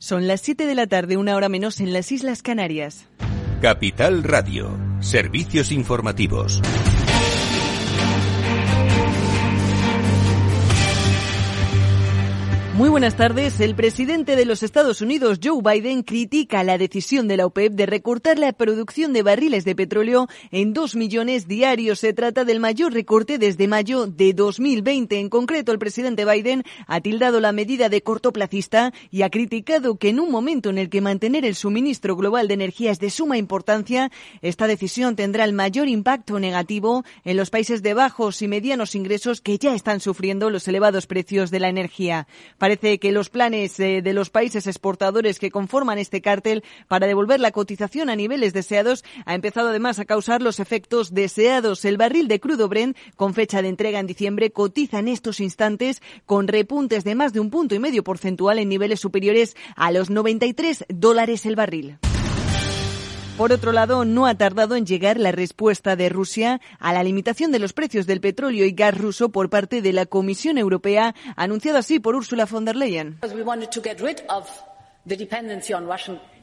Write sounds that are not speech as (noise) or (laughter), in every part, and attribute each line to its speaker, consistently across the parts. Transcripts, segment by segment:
Speaker 1: Son las 7 de la tarde, una hora menos en las Islas Canarias.
Speaker 2: Capital Radio, servicios informativos.
Speaker 1: Muy buenas tardes. El presidente de los Estados Unidos, Joe Biden, critica la decisión de la OPEP de recortar la producción de barriles de petróleo en dos millones diarios. Se trata del mayor recorte desde mayo de 2020. En concreto, el presidente Biden ha tildado la medida de cortoplacista y ha criticado que en un momento en el que mantener el suministro global de energía es de suma importancia, esta decisión tendrá el mayor impacto negativo en los países de bajos y medianos ingresos que ya están sufriendo los elevados precios de la energía. Parece que los planes eh, de los países exportadores que conforman este cártel para devolver la cotización a niveles deseados ha empezado además a causar los efectos deseados. El barril de crudo Brent, con fecha de entrega en diciembre, cotiza en estos instantes con repuntes de más de un punto y medio porcentual en niveles superiores a los 93 dólares el barril. Por otro lado, no ha tardado en llegar la respuesta de Rusia a la limitación de los precios del petróleo y gas ruso por parte de la Comisión Europea, anunciada así por Ursula von der Leyen.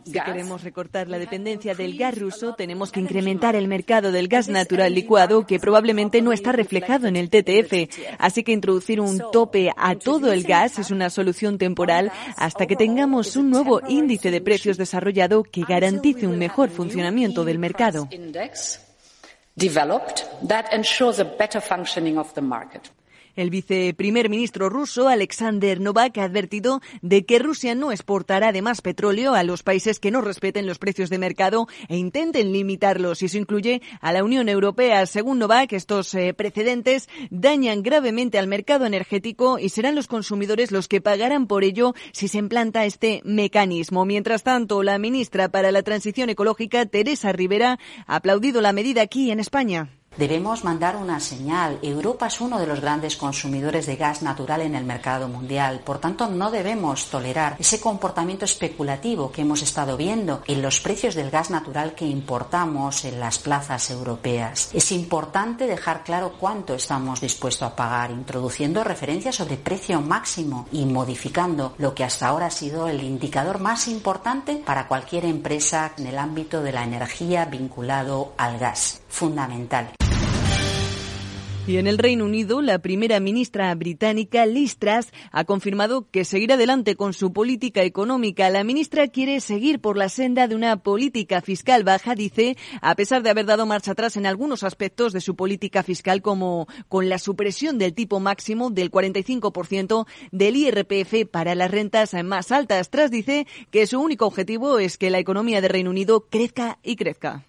Speaker 1: Si queremos recortar la dependencia del gas ruso, tenemos que incrementar el mercado del gas natural licuado, que probablemente no está reflejado en el TTF. Así que introducir un tope a todo el gas es una solución temporal hasta que tengamos un nuevo índice de precios desarrollado que garantice un mejor funcionamiento del mercado. El viceprimer ministro ruso, Alexander Novak, ha advertido de que Rusia no exportará además petróleo a los países que no respeten los precios de mercado e intenten limitarlos. Y eso incluye a la Unión Europea. Según Novak, estos eh, precedentes dañan gravemente al mercado energético y serán los consumidores los que pagarán por ello si se implanta este mecanismo. Mientras tanto, la ministra para la Transición Ecológica, Teresa Rivera, ha aplaudido la medida aquí en España.
Speaker 3: Debemos mandar una señal. Europa es uno de los grandes consumidores de gas natural en el mercado mundial. Por tanto, no debemos tolerar ese comportamiento especulativo que hemos estado viendo en los precios del gas natural que importamos en las plazas europeas. Es importante dejar claro cuánto estamos dispuestos a pagar, introduciendo referencias sobre precio máximo y modificando lo que hasta ahora ha sido el indicador más importante para cualquier empresa en el ámbito de la energía vinculado al gas. Fundamental.
Speaker 1: Y en el Reino Unido, la primera ministra británica, Liz Truss, ha confirmado que seguirá adelante con su política económica. La ministra quiere seguir por la senda de una política fiscal baja, dice, a pesar de haber dado marcha atrás en algunos aspectos de su política fiscal, como con la supresión del tipo máximo del 45% del IRPF para las rentas más altas. Truss dice que su único objetivo es que la economía del Reino Unido crezca y crezca.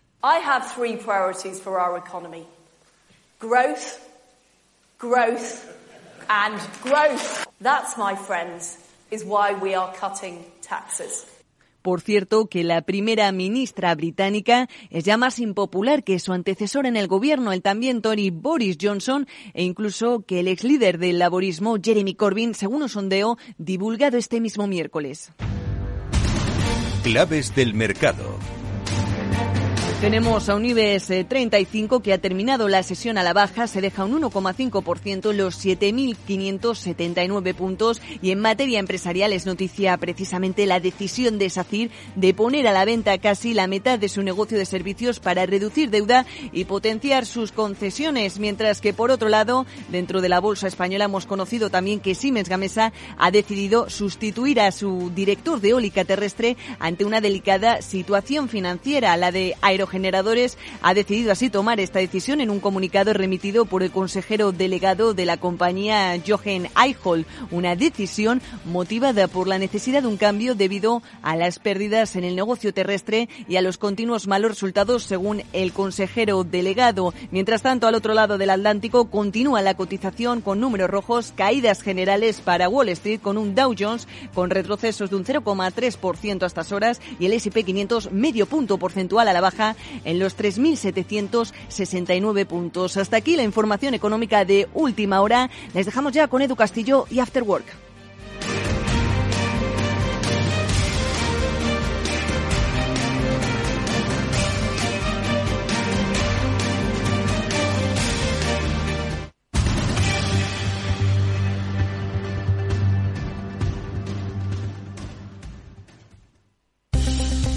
Speaker 4: Growth and growth. That's, my friends, is why we are cutting taxes.
Speaker 1: Por cierto, que la primera ministra británica es ya más impopular que su antecesor en el gobierno, el también Tory Boris Johnson, e incluso que el ex líder del laborismo, Jeremy Corbyn, según un sondeo divulgado este mismo miércoles.
Speaker 2: Claves del mercado.
Speaker 1: Tenemos a un IBEX 35 que ha terminado la sesión a la baja, se deja un 1,5%, los 7.579 puntos. Y en materia empresarial es noticia precisamente la decisión de SACIR de poner a la venta casi la mitad de su negocio de servicios para reducir deuda y potenciar sus concesiones. Mientras que, por otro lado, dentro de la bolsa española hemos conocido también que Siemens Gamesa ha decidido sustituir a su director de eólica terrestre ante una delicada situación financiera, la de Aero Generadores ha decidido así tomar esta decisión en un comunicado remitido por el consejero delegado de la compañía Jochen Eichhol, una decisión motivada por la necesidad de un cambio debido a las pérdidas en el negocio terrestre y a los continuos malos resultados según el consejero delegado. Mientras tanto, al otro lado del Atlántico continúa la cotización con números rojos, caídas generales para Wall Street con un Dow Jones con retrocesos de un 0,3% a estas horas y el S&P 500 medio punto porcentual a la baja en los 3.769 puntos. Hasta aquí la información económica de última hora. Les dejamos ya con Edu Castillo y After Work.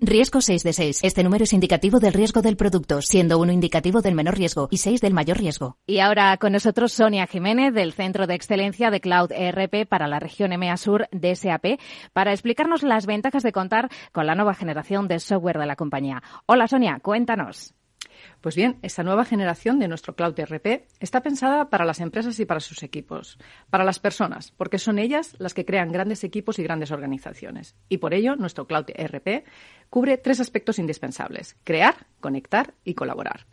Speaker 5: Riesgo 6 de 6. Este número es indicativo del riesgo del producto, siendo uno indicativo del menor riesgo y 6 del mayor riesgo.
Speaker 6: Y ahora con nosotros Sonia Jiménez del Centro de Excelencia de Cloud ERP para la región EMEA Sur de SAP para explicarnos las ventajas de contar con la nueva generación de software de la compañía. Hola Sonia, cuéntanos.
Speaker 7: Pues bien, esta nueva generación de nuestro Cloud ERP está pensada para las empresas y para sus equipos, para las personas, porque son ellas las que crean grandes equipos y grandes organizaciones. Y por ello, nuestro Cloud ERP cubre tres aspectos indispensables, crear, conectar y colaborar.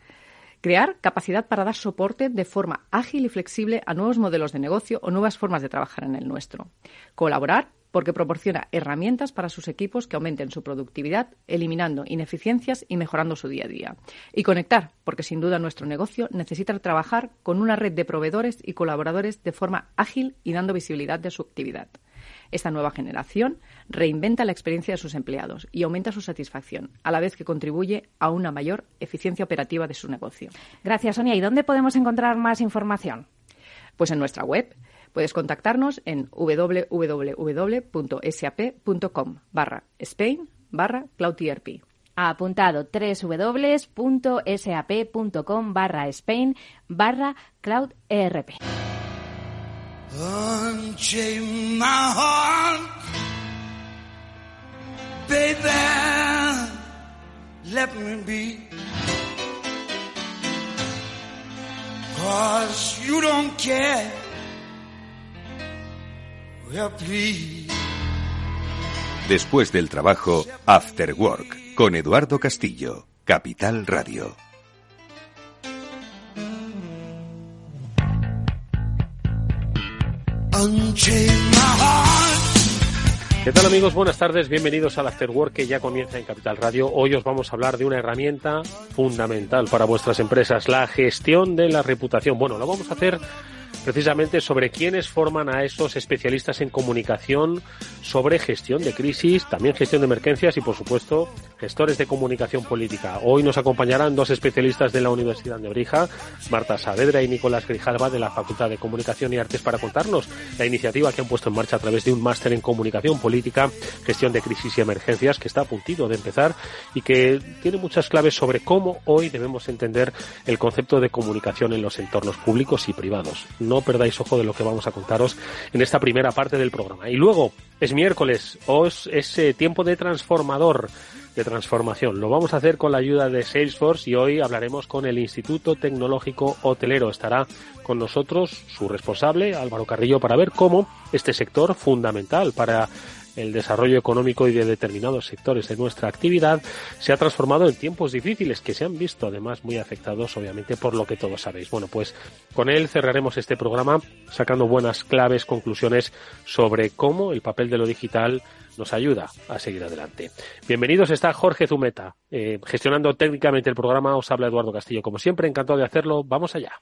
Speaker 7: Crear capacidad para dar soporte de forma ágil y flexible a nuevos modelos de negocio o nuevas formas de trabajar en el nuestro. Colaborar porque proporciona herramientas para sus equipos que aumenten su productividad, eliminando ineficiencias y mejorando su día a día. Y conectar, porque sin duda nuestro negocio necesita trabajar con una red de proveedores y colaboradores de forma ágil y dando visibilidad de su actividad. Esta nueva generación reinventa la experiencia de sus empleados y aumenta su satisfacción, a la vez que contribuye a una mayor eficiencia operativa de su negocio.
Speaker 6: Gracias, Sonia. ¿Y dónde podemos encontrar más información?
Speaker 7: Pues en nuestra web Puedes contactarnos en www.sap.com barra Spain barra CloudERP.
Speaker 6: Apuntado www.sap.com barra Spain barra CloudERP. let me be.
Speaker 2: Cause you don't care. Después del trabajo, After Work, con Eduardo Castillo, Capital Radio.
Speaker 8: ¿Qué tal amigos? Buenas tardes, bienvenidos al After Work que ya comienza en Capital Radio. Hoy os vamos a hablar de una herramienta fundamental para vuestras empresas, la gestión de la reputación. Bueno, lo vamos a hacer precisamente sobre quiénes forman a esos especialistas en comunicación sobre gestión de crisis, también gestión de emergencias y, por supuesto, gestores de comunicación política. Hoy nos acompañarán dos especialistas de la Universidad de Brija, Marta Saavedra y Nicolás Grijalva de la Facultad de Comunicación y Artes para contarnos la iniciativa que han puesto en marcha a través de un máster en comunicación política, gestión de crisis y emergencias que está a puntito de empezar y que tiene muchas claves sobre cómo hoy debemos entender el concepto de comunicación en los entornos públicos y privados perdáis ojo de lo que vamos a contaros en esta primera parte del programa. Y luego, es miércoles, os es tiempo de transformador de transformación. Lo vamos a hacer con la ayuda de Salesforce y hoy hablaremos con el Instituto Tecnológico Hotelero. Estará con nosotros su responsable, Álvaro Carrillo, para ver cómo este sector fundamental para el desarrollo económico y de determinados sectores de nuestra actividad se ha transformado en tiempos difíciles que se han visto además muy afectados obviamente por lo que todos sabéis. Bueno, pues con él cerraremos este programa sacando buenas claves, conclusiones sobre cómo el papel de lo digital nos ayuda a seguir adelante. Bienvenidos, está Jorge Zumeta. Eh, gestionando técnicamente el programa os habla Eduardo Castillo. Como siempre, encantado de hacerlo. Vamos allá.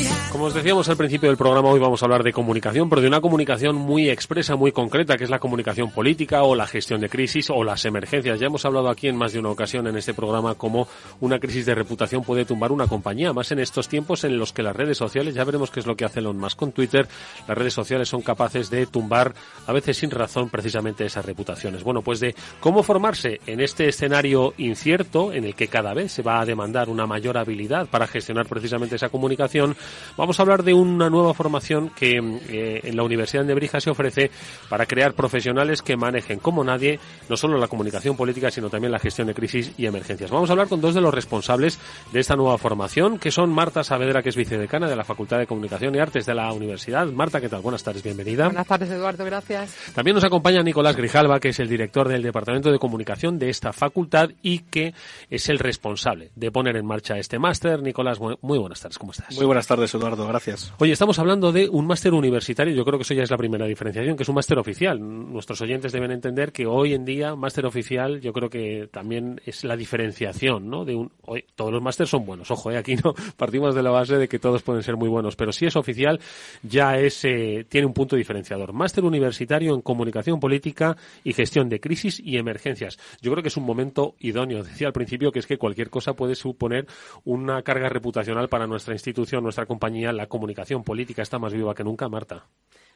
Speaker 8: Como os decíamos al principio del programa, hoy vamos a hablar de comunicación, pero de una comunicación muy expresa, muy concreta, que es la comunicación política o la gestión de crisis o las emergencias. Ya hemos hablado aquí en más de una ocasión en este programa cómo una crisis de reputación puede tumbar una compañía, más en estos tiempos en los que las redes sociales, ya veremos qué es lo que hace Elon Musk con Twitter, las redes sociales son capaces de tumbar, a veces sin razón, precisamente esas reputaciones. Bueno, pues de cómo formarse en este escenario incierto, en el que cada vez se va a demandar una mayor habilidad para gestionar precisamente esa comunicación, Vamos a hablar de una nueva formación que eh, en la Universidad de Brija se ofrece para crear profesionales que manejen como nadie no solo la comunicación política, sino también la gestión de crisis y emergencias. Vamos a hablar con dos de los responsables de esta nueva formación, que son Marta Saavedra, que es vicedecana de la Facultad de Comunicación y Artes de la Universidad. Marta, ¿qué tal? Buenas tardes, bienvenida.
Speaker 7: Buenas tardes, Eduardo, gracias.
Speaker 8: También nos acompaña Nicolás Grijalva, que es el director del Departamento de Comunicación de esta facultad y que es el responsable de poner en marcha este máster. Nicolás, muy buenas tardes, ¿cómo estás?
Speaker 9: Muy buenas tardes, Eduardo Gracias.
Speaker 8: Oye, estamos hablando de un máster universitario, yo creo que eso ya es la primera diferenciación, que es un máster oficial. Nuestros oyentes deben entender que hoy en día máster oficial yo creo que también es la diferenciación, ¿no? De un, hoy, todos los másteres son buenos, ojo, ¿eh? aquí no (laughs) partimos de la base de que todos pueden ser muy buenos, pero si es oficial ya es, eh, tiene un punto diferenciador. Máster universitario en comunicación política y gestión de crisis y emergencias. Yo creo que es un momento idóneo. Decía al principio que es que cualquier cosa puede suponer una carga reputacional para nuestra institución, nuestra compañía. La comunicación política está más viva que nunca, Marta.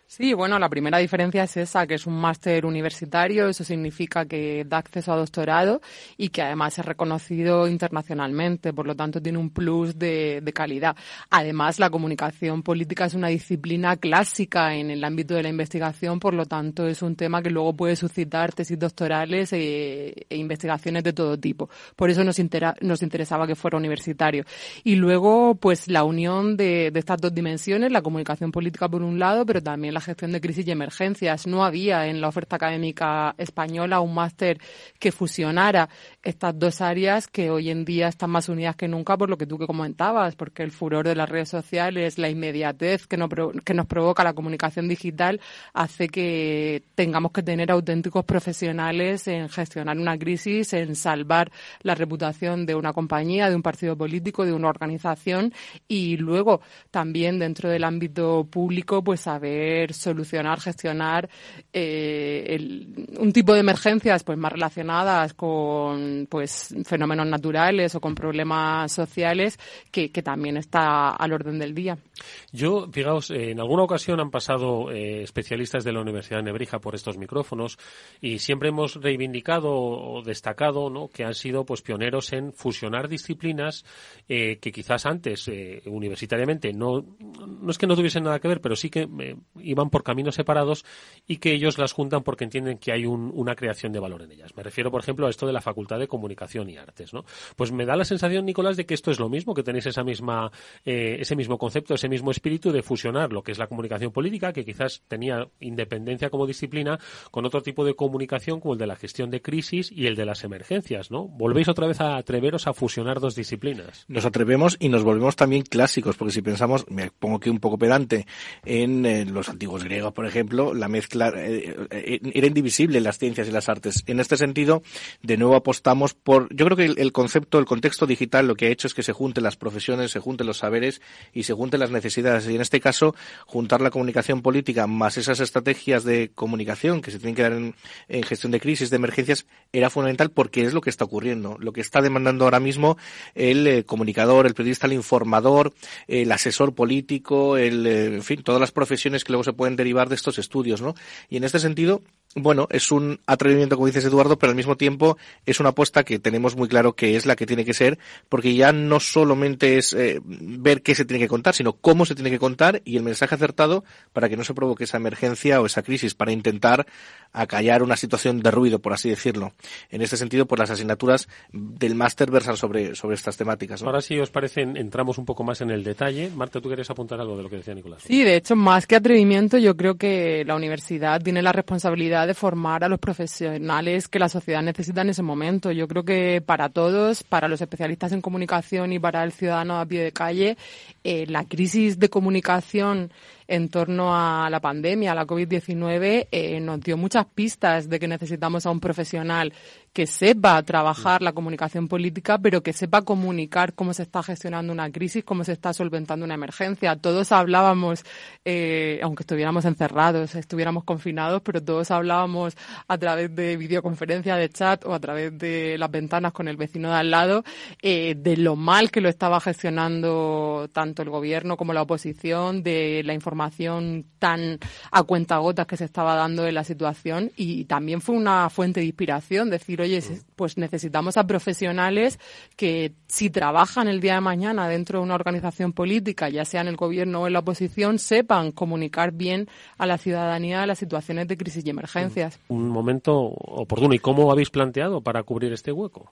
Speaker 10: Sí, bueno, la primera diferencia es esa, que es un máster universitario, eso significa que da acceso a doctorado y que además es reconocido internacionalmente, por lo tanto tiene un plus de, calidad. Además, la comunicación política es una disciplina clásica en el ámbito de la investigación, por lo tanto es un tema que luego puede suscitar tesis doctorales e, e investigaciones de todo tipo. Por eso nos, nos interesaba que fuera universitario. Y luego, pues la unión de, de estas dos dimensiones, la comunicación política por un lado, pero también la gestión de crisis y emergencias. No había en la oferta académica española un máster que fusionara estas dos áreas que hoy en día están más unidas que nunca por lo que tú que comentabas, porque el furor de las redes sociales, la inmediatez que nos, que nos provoca la comunicación digital hace que tengamos que tener auténticos profesionales en gestionar una crisis, en salvar la reputación de una compañía, de un partido político, de una organización y luego también dentro del ámbito público pues saber solucionar, gestionar eh, un tipo de emergencias pues más relacionadas con pues fenómenos naturales o con problemas sociales que, también está al orden del día.
Speaker 8: Yo, fijaos, en alguna ocasión han pasado eh, especialistas de la Universidad de Nebrija por estos micrófonos y siempre hemos reivindicado o destacado ¿no? que han sido pues pioneros en fusionar disciplinas eh, que quizás antes universitariamente no, no es que no tuviesen nada que ver, pero sí que van por caminos separados y que ellos las juntan porque entienden que hay una creación de valor en ellas. Me refiero, por ejemplo, a esto de la Facultad de Comunicación y Artes, ¿no? Pues me da la sensación, Nicolás, de que esto es lo mismo, que tenéis esa misma, eh, ese mismo concepto, ese mismo espíritu de fusionar lo que es la comunicación política, que quizás tenía independencia como disciplina, con otro tipo de comunicación como el de la gestión de crisis y el de las emergencias, ¿no? Volvéis otra vez a atreveros a fusionar dos disciplinas.
Speaker 9: Nos atrevemos y nos volvemos también clásicos, porque si pensamos, me pongo aquí un poco pedante, en eh, los antiguos antiguos griegos, por ejemplo, la mezcla eh, eh, era indivisible las ciencias y las artes. En este sentido, de nuevo apostamos por, yo creo que el, concepto, el contexto digital lo que ha hecho es que se junten las profesiones, se junten los saberes y se junten las necesidades. Y en este caso, juntar la comunicación política más esas estrategias de comunicación que se tienen que dar en, gestión de crisis, de emergencias, era fundamental porque es lo que está ocurriendo. Lo que está demandando ahora mismo el eh, comunicador, el periodista, el informador, el asesor político, el, en fin, todas las profesiones que luego se pueden derivar de estos estudios, ¿no? Y en este sentido, bueno, es un atrevimiento, como dices Eduardo, pero al mismo tiempo es una apuesta que tenemos muy claro que es la que tiene que ser, porque ya no solamente es eh, ver qué se tiene que contar, sino cómo se tiene que contar y el mensaje acertado para que no se provoque esa emergencia o esa crisis, para intentar acallar una situación de ruido, por así decirlo. En este sentido, pues las asignaturas del máster versan sobre, sobre estas temáticas.
Speaker 8: Ahora sí, os parece, entramos un poco más en el detalle. Marta, ¿tú querías apuntar algo de lo que decía Nicolás?
Speaker 10: Sí, de hecho, más que atrevimiento, yo creo que la universidad tiene la responsabilidad de formar a los profesionales que la sociedad necesita en ese momento. Yo creo que para todos, para los especialistas en comunicación y para el ciudadano a pie de calle, eh, la crisis de comunicación en torno a la pandemia, a la COVID-19, eh, nos dio muchas pistas de que necesitamos a un profesional que sepa trabajar la comunicación política, pero que sepa comunicar cómo se está gestionando una crisis, cómo se está solventando una emergencia. Todos hablábamos, eh, aunque estuviéramos encerrados, estuviéramos confinados, pero todos hablábamos a través de videoconferencia, de chat o a través de las ventanas con el vecino de al lado, eh, de lo mal que lo estaba gestionando tanto el gobierno como la oposición, de la información tan a cuentagotas que se estaba dando en la situación y también fue una fuente de inspiración decir, oye, pues necesitamos a profesionales que si trabajan el día de mañana dentro de una organización política, ya sea en el gobierno o en la oposición, sepan comunicar bien a la ciudadanía las situaciones de crisis y emergencias.
Speaker 8: Un momento oportuno. ¿Y cómo habéis planteado para cubrir este hueco?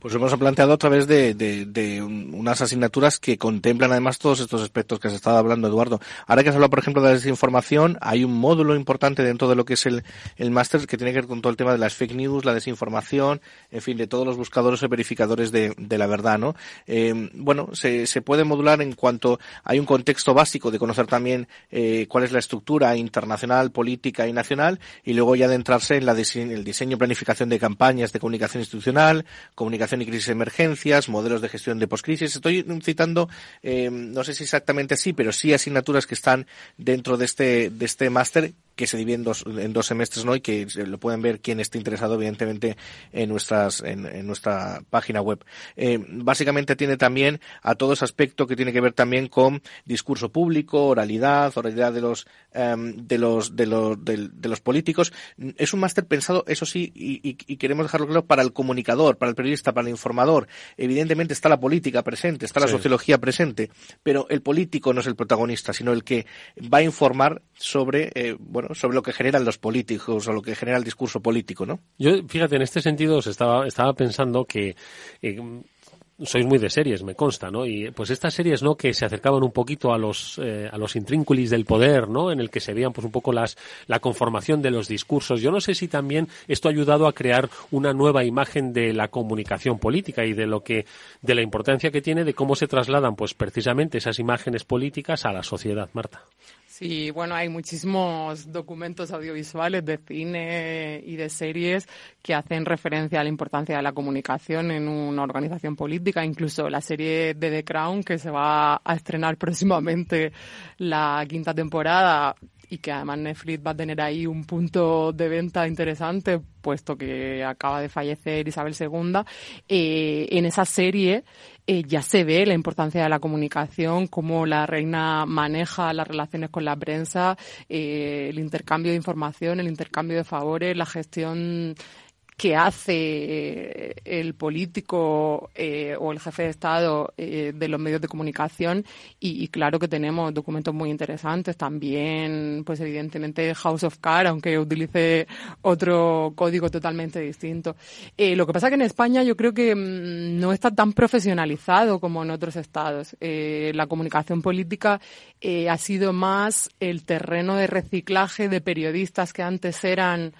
Speaker 9: Pues hemos planteado a través de, de, unas asignaturas que contemplan además todos estos aspectos que has estado hablando, Eduardo. Ahora que has hablado, por ejemplo, de la desinformación, hay un módulo importante dentro de lo que es el, el máster que tiene que ver con todo el tema de las fake news, la desinformación, en fin, de todos los buscadores y verificadores de, de la verdad, ¿no? Eh, bueno, se, se puede modular en cuanto hay un contexto básico de conocer también eh, cuál es la estructura internacional, política y nacional, y luego ya adentrarse en la el diseño y planificación de campañas de comunicación institucional, comunicación y crisis emergencias, modelos de gestión de poscrisis. Estoy citando, eh, no sé si exactamente así, pero sí asignaturas que están dentro de este, de este máster que se divide en dos, en dos semestres, ¿no? Y que lo pueden ver quien esté interesado, evidentemente, en nuestras, en, en nuestra página web. Eh, básicamente tiene también a todo ese aspecto que tiene que ver también con discurso público, oralidad, oralidad de los, em, de los, de los, de, los políticos. Es un máster pensado, eso sí, y, y, queremos dejarlo claro, para el comunicador, para el periodista, para el informador. Evidentemente está la política presente, está la sociología presente, pero el político no es el protagonista, sino el que va a informar sobre, eh, bueno, sobre lo que generan los políticos o lo que genera el discurso político, ¿no?
Speaker 8: Yo, fíjate, en este sentido estaba, estaba pensando que eh, sois muy de series, me consta, ¿no? Y pues estas series, ¿no? Que se acercaban un poquito a los eh, a los intrínculis del poder, ¿no? En el que se veían pues un poco las la conformación de los discursos. Yo no sé si también esto ha ayudado a crear una nueva imagen de la comunicación política y de lo que de la importancia que tiene de cómo se trasladan pues precisamente esas imágenes políticas a la sociedad, Marta.
Speaker 10: Sí, bueno, hay muchísimos documentos audiovisuales de cine y de series que hacen referencia a la importancia de la comunicación en una organización política, incluso la serie de The Crown que se va a estrenar próximamente la quinta temporada y que además Netflix va a tener ahí un punto de venta interesante, puesto que acaba de fallecer Isabel II. Eh, en esa serie eh, ya se ve la importancia de la comunicación, cómo la reina maneja las relaciones con la prensa, eh, el intercambio de información, el intercambio de favores, la gestión que hace eh, el político eh, o el jefe de Estado eh, de los medios de comunicación y, claro que tenemos documentos muy interesantes también, pues evidentemente House of Cards, aunque utilice otro código totalmente distinto. lo que pasa que en España yo creo que mm, no está tan profesionalizado como en otros estados. la comunicación política ha sido más el terreno de reciclaje de periodistas que antes eran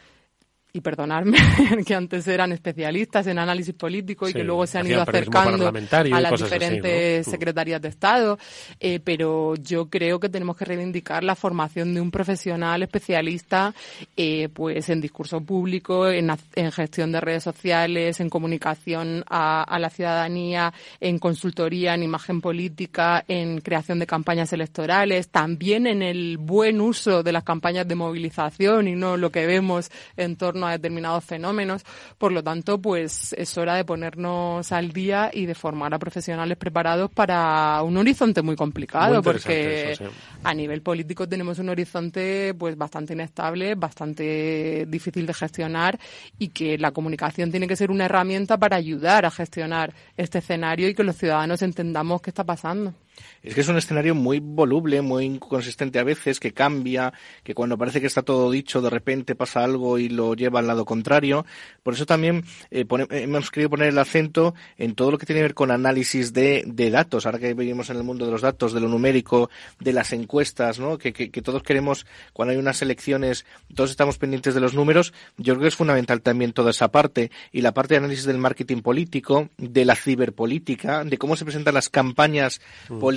Speaker 10: y perdonarme, (laughs) que antes eran especialistas en análisis político y que luego se han ido acercando a las diferentes mm. secretarías de Estado, eh, pero yo creo que tenemos que reivindicar la formación de un profesional especialista eh, pues en discurso público, en, gestión de redes sociales, en comunicación a, a, la ciudadanía, en consultoría, en imagen política, en creación de campañas electorales, también en el buen uso de las campañas de movilización y no lo que vemos en torno a determinados fenómenos. Por lo tanto, pues es hora de ponernos al día y de formar a profesionales preparados para un horizonte muy complicado, porque a nivel político tenemos un horizonte pues bastante inestable, bastante difícil de gestionar y que la comunicación tiene que ser una herramienta para ayudar a gestionar este escenario y que los ciudadanos entendamos qué está pasando.
Speaker 9: Es que es un escenario muy voluble, muy inconsistente a veces, que cambia, que cuando parece que está todo dicho, de repente pasa algo y lo lleva al lado contrario. Por eso también eh, hemos querido poner el acento en todo lo que tiene que ver con análisis de, datos. Ahora que vivimos en el mundo de los datos, de lo numérico, de las encuestas, ¿no? Que, todos queremos, cuando hay unas elecciones, todos estamos pendientes de los números. Yo creo que es fundamental también toda esa parte y la parte de análisis del marketing político, de la ciberpolítica, de cómo se presentan las campañas mm políticas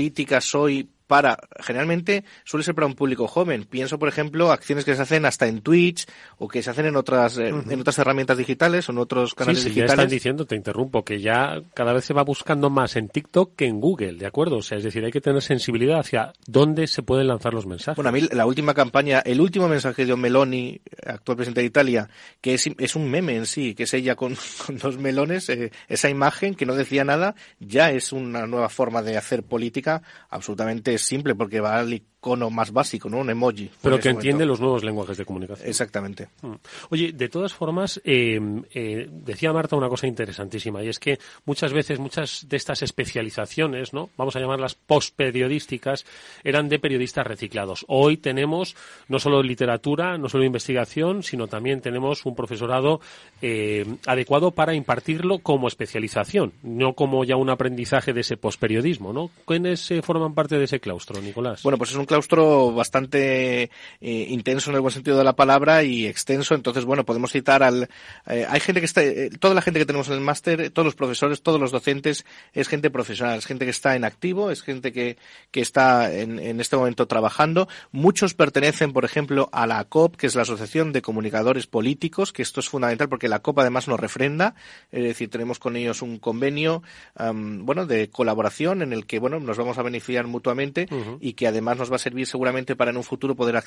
Speaker 9: hoy para, generalmente suele ser para un público joven. Pienso, por ejemplo, acciones que se hacen hasta en Twitch o que se hacen en otras, en otras herramientas digitales o en otros canales sí, sí, digitales.
Speaker 8: Ya están diciendo, te interrumpo, que ya cada vez se va buscando más en TikTok que en Google, ¿de acuerdo? O sea, es decir, hay que tener sensibilidad hacia dónde se pueden lanzar los mensajes.
Speaker 9: Bueno, a mí la última campaña, el último mensaje de Meloni, actual presidente de Italia, que es, es un meme en sí, que es ella con, (laughs) con dos melones, eh, esa imagen que no decía nada, ya es una nueva forma de hacer política absolutamente es simple porque va al icono más básico, ¿no? Un emoji.
Speaker 8: Pero que entiende los nuevos lenguajes de comunicación.
Speaker 9: Exactamente.
Speaker 8: Mm. Oye, de todas formas, eh, eh, decía Marta una cosa interesantísima y es que muchas veces muchas de estas especializaciones, ¿no? Vamos a llamarlas postperiodísticas, eran de periodistas reciclados. Hoy tenemos no solo literatura, no solo investigación, sino también tenemos un profesorado eh, adecuado para impartirlo como especialización, no como ya un aprendizaje de ese posperiodismo, ¿no? ¿Quiénes forman parte de ese claustro, Nicolás?
Speaker 9: Bueno, pues es un claustro bastante eh, intenso en el buen sentido de la palabra y extenso. Entonces, bueno, podemos citar al. Eh, hay gente que está. Eh, toda la gente que tenemos en el máster, todos los profesores, todos los docentes, es gente profesional, es gente que está en activo, es gente que, que está en, en este momento trabajando. Muchos pertenecen, por ejemplo, a la COP, que es la Asociación de Comunicadores Políticos, que esto es fundamental porque la COP además nos refrenda. Es decir, tenemos con ellos un convenio, bueno, de colaboración en el que, bueno, nos vamos a beneficiar mutuamente y que además nos va a servir seguramente para en un futuro poder,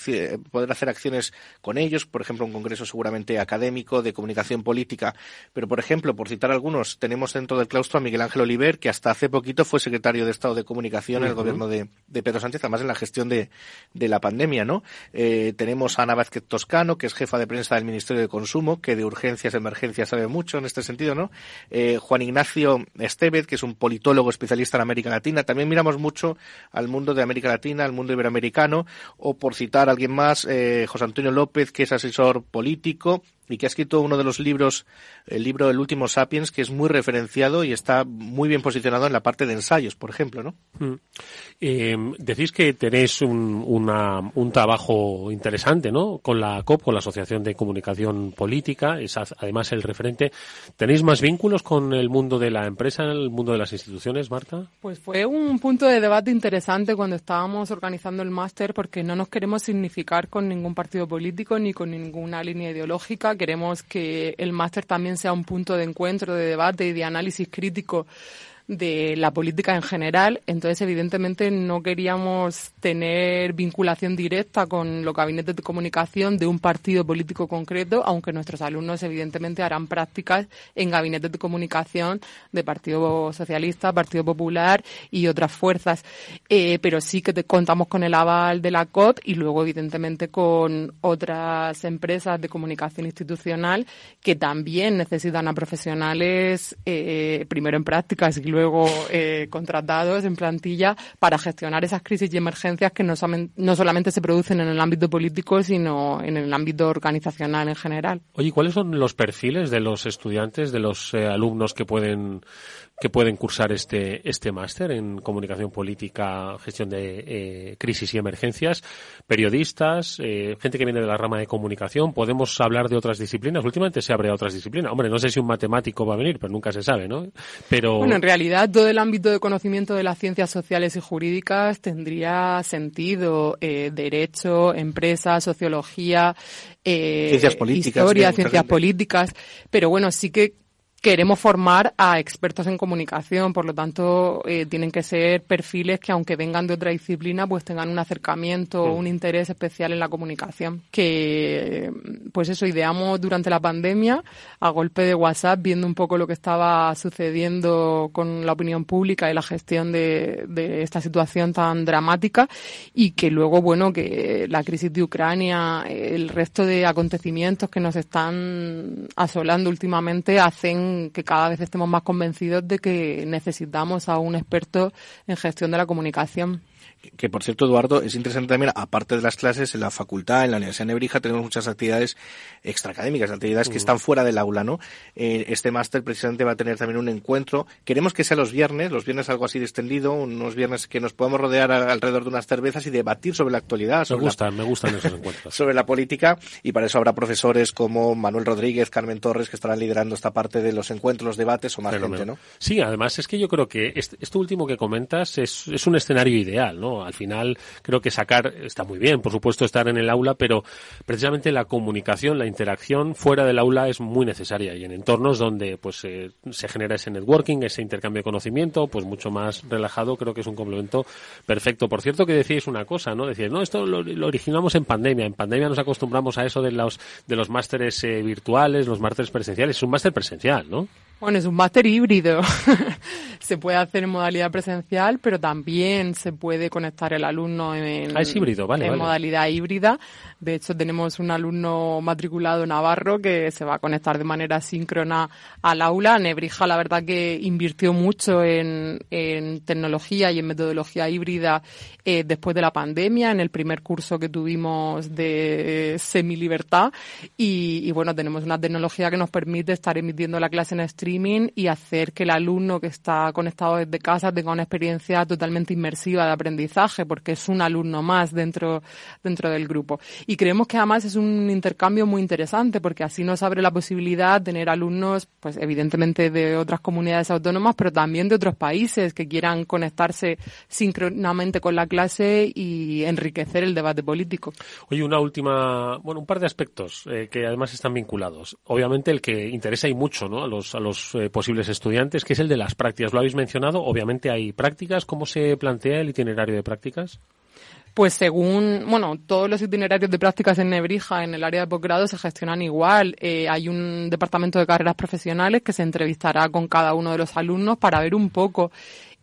Speaker 9: poder hacer acciones con ellos, por ejemplo, un congreso seguramente académico de comunicación política. Pero, por ejemplo, por citar algunos, tenemos dentro del claustro a Miguel Ángel Oliver, que hasta hace poquito fue secretario de Estado de Comunicación en el gobierno de, Pedro Sánchez, además en la gestión de, la pandemia, ¿no? Eh, tenemos a Ana Vázquez Toscano, que es jefa de prensa del Ministerio de Consumo, que de urgencias, emergencias sabe mucho en este sentido, ¿no? Eh, Juan Ignacio Estevez, que es un politólogo especialista en América Latina. También miramos mucho al mundo de América Latina, al mundo iberoamericano, o por citar a alguien más, eh, José Antonio López, que es asesor político y que ha escrito uno de los libros, el libro El último Sapiens, que es muy referenciado y está muy bien posicionado en la parte de ensayos, por ejemplo, ¿no?
Speaker 8: Mm. Eh, decís que tenéis un, un trabajo interesante, ¿no? Con la COP, con la Asociación de Comunicación Política, es además el referente. ¿Tenéis más vínculos con el mundo de la empresa, el mundo de las instituciones, Marta?
Speaker 10: Pues fue un punto de debate interesante cuando estábamos organizando el máster, porque no nos queremos significar con ningún partido político ni con ninguna línea ideológica Queremos que el máster también sea un punto de encuentro, de debate y de análisis crítico de la política en general. Entonces, evidentemente, no queríamos tener vinculación directa con los gabinetes de comunicación de un partido político concreto, aunque nuestros alumnos, evidentemente, harán prácticas en gabinetes de comunicación de Partido Socialista, Partido Popular y otras fuerzas. Eh, pero sí que contamos con el aval de la COT y luego, evidentemente, con otras empresas de comunicación institucional que también necesitan a profesionales, eh, primero en prácticas luego eh, contratados en plantilla para gestionar esas crisis y emergencias que no, solamente se producen en el ámbito político, sino en el ámbito organizacional en general.
Speaker 8: Oye, ¿cuáles son los perfiles de los estudiantes, de los eh, alumnos que pueden que pueden cursar este, este máster en comunicación política, gestión de eh, crisis y emergencias, periodistas, eh, gente que viene de la rama de comunicación. Podemos hablar de otras disciplinas. Últimamente se abre a otras disciplinas. Hombre, no sé si un matemático va a venir, pero nunca se sabe, ¿no? Pero...
Speaker 10: Bueno, en realidad todo el ámbito de conocimiento de las ciencias sociales y jurídicas tendría sentido. Eh, derecho, empresa, sociología,
Speaker 9: ciencias políticas,
Speaker 10: historia, ciencias políticas. Pero bueno, sí que queremos formar a expertos en comunicación, por lo tanto eh, tienen que ser perfiles que aunque vengan de otra disciplina, pues tengan un acercamiento o mm. un interés especial en la comunicación. Que pues eso ideamos durante la pandemia a golpe de WhatsApp, viendo un poco lo que estaba sucediendo con la opinión pública y la gestión de, de esta situación tan dramática y que luego, bueno, que la crisis de Ucrania, el resto de acontecimientos que nos están asolando últimamente hacen que cada vez estemos más convencidos de que necesitamos a un experto en gestión de la comunicación
Speaker 9: que por cierto, Eduardo, es interesante también, aparte de las clases, en la facultad, en la Universidad de Nebrija, tenemos muchas actividades extraacadémicas, actividades que están fuera del aula, ¿no? Eh, este máster precisamente va a tener también un encuentro. Queremos que sea los viernes, los viernes algo así extendido, unos viernes que nos podamos rodear alrededor de unas cervezas y debatir sobre la actualidad.
Speaker 8: me gustan, me gustan esos encuentros. (laughs)
Speaker 9: sobre la política, y para eso habrá profesores como Manuel Rodríguez, Carmen Torres, que estarán liderando esta parte de los encuentros, los debates o más gente, ¿no?
Speaker 8: Sí, además es que yo creo que este, esto último que comentas es, es un escenario ideal, ¿no? Al final creo que sacar está muy bien, por supuesto estar en el aula, pero precisamente la comunicación, la interacción fuera del aula es muy necesaria y en entornos donde pues eh, se genera ese networking, ese intercambio de conocimiento, pues mucho más relajado, creo que es un complemento perfecto. Por cierto que decíais una cosa, ¿no? Decíais, no, esto lo, originamos en pandemia, en pandemia nos acostumbramos a eso de los de los másteres eh, virtuales, los másteres presenciales, es un máster presencial, ¿no?
Speaker 10: Bueno, es un máster híbrido. (laughs) se puede hacer en modalidad presencial, pero también se puede conectar el alumno en,
Speaker 8: ah, es híbrido, vale,
Speaker 10: en modalidad híbrida. De hecho, tenemos un alumno matriculado navarro que se va a conectar de manera síncrona al aula. Nebrija, la verdad que invirtió mucho en, tecnología y en metodología híbrida eh, después de la pandemia, en el primer curso que tuvimos de semi-libertad. Y, bueno, tenemos una tecnología que nos permite estar emitiendo la clase en stream y hacer que el alumno que está conectado desde casa tenga una experiencia totalmente inmersiva de aprendizaje, porque es un alumno más dentro, dentro del grupo. Creemos que además es un intercambio muy interesante, porque así nos abre la posibilidad de tener alumnos, pues evidentemente de otras comunidades autónomas, pero también de otros países que quieran conectarse sincronamente con la clase y enriquecer el debate político.
Speaker 8: Oye, una última, bueno, un par de aspectos eh, que además están vinculados. Obviamente el que interesa y mucho, ¿no? A los, a los eh, posibles estudiantes, que es el de las prácticas. Lo habéis mencionado, obviamente hay prácticas. ¿Cómo se plantea el itinerario de prácticas?
Speaker 10: Pues según, bueno, todos los itinerarios de prácticas en Nebrija, en el área de posgrado, se gestionan igual. Eh, hay un departamento de carreras profesionales que se entrevistará con cada uno de los alumnos para ver un poco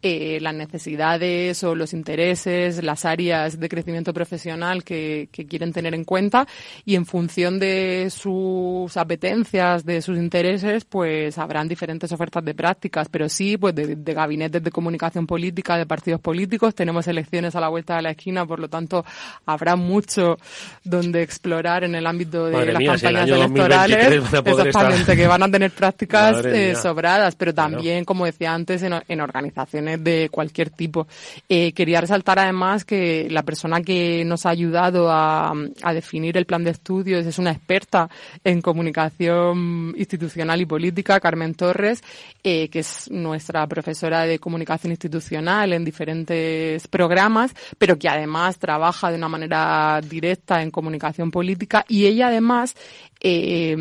Speaker 10: eh, las necesidades o los intereses, las áreas de crecimiento profesional que, que, quieren tener en cuenta y en función de sus apetencias, de sus intereses, pues habrán diferentes ofertas de prácticas, pero sí, pues de, de, gabinetes de comunicación política, de partidos políticos, tenemos elecciones a la vuelta de la esquina, por lo tanto habrá mucho donde explorar en el ámbito de
Speaker 8: Madre
Speaker 10: las
Speaker 8: mía,
Speaker 10: campañas
Speaker 8: si
Speaker 10: electorales,
Speaker 8: exactamente,
Speaker 10: estar... que van a tener prácticas (laughs) eh, sobradas, pero también, claro. como decía antes, en, en organizaciones de cualquier tipo. Eh, quería resaltar además que la persona que nos ha ayudado a, definir el plan de estudios es una experta en comunicación institucional y política, Carmen Torres, eh, que es nuestra profesora de comunicación institucional en diferentes programas, pero que además trabaja de una manera directa en comunicación política y ella además eh,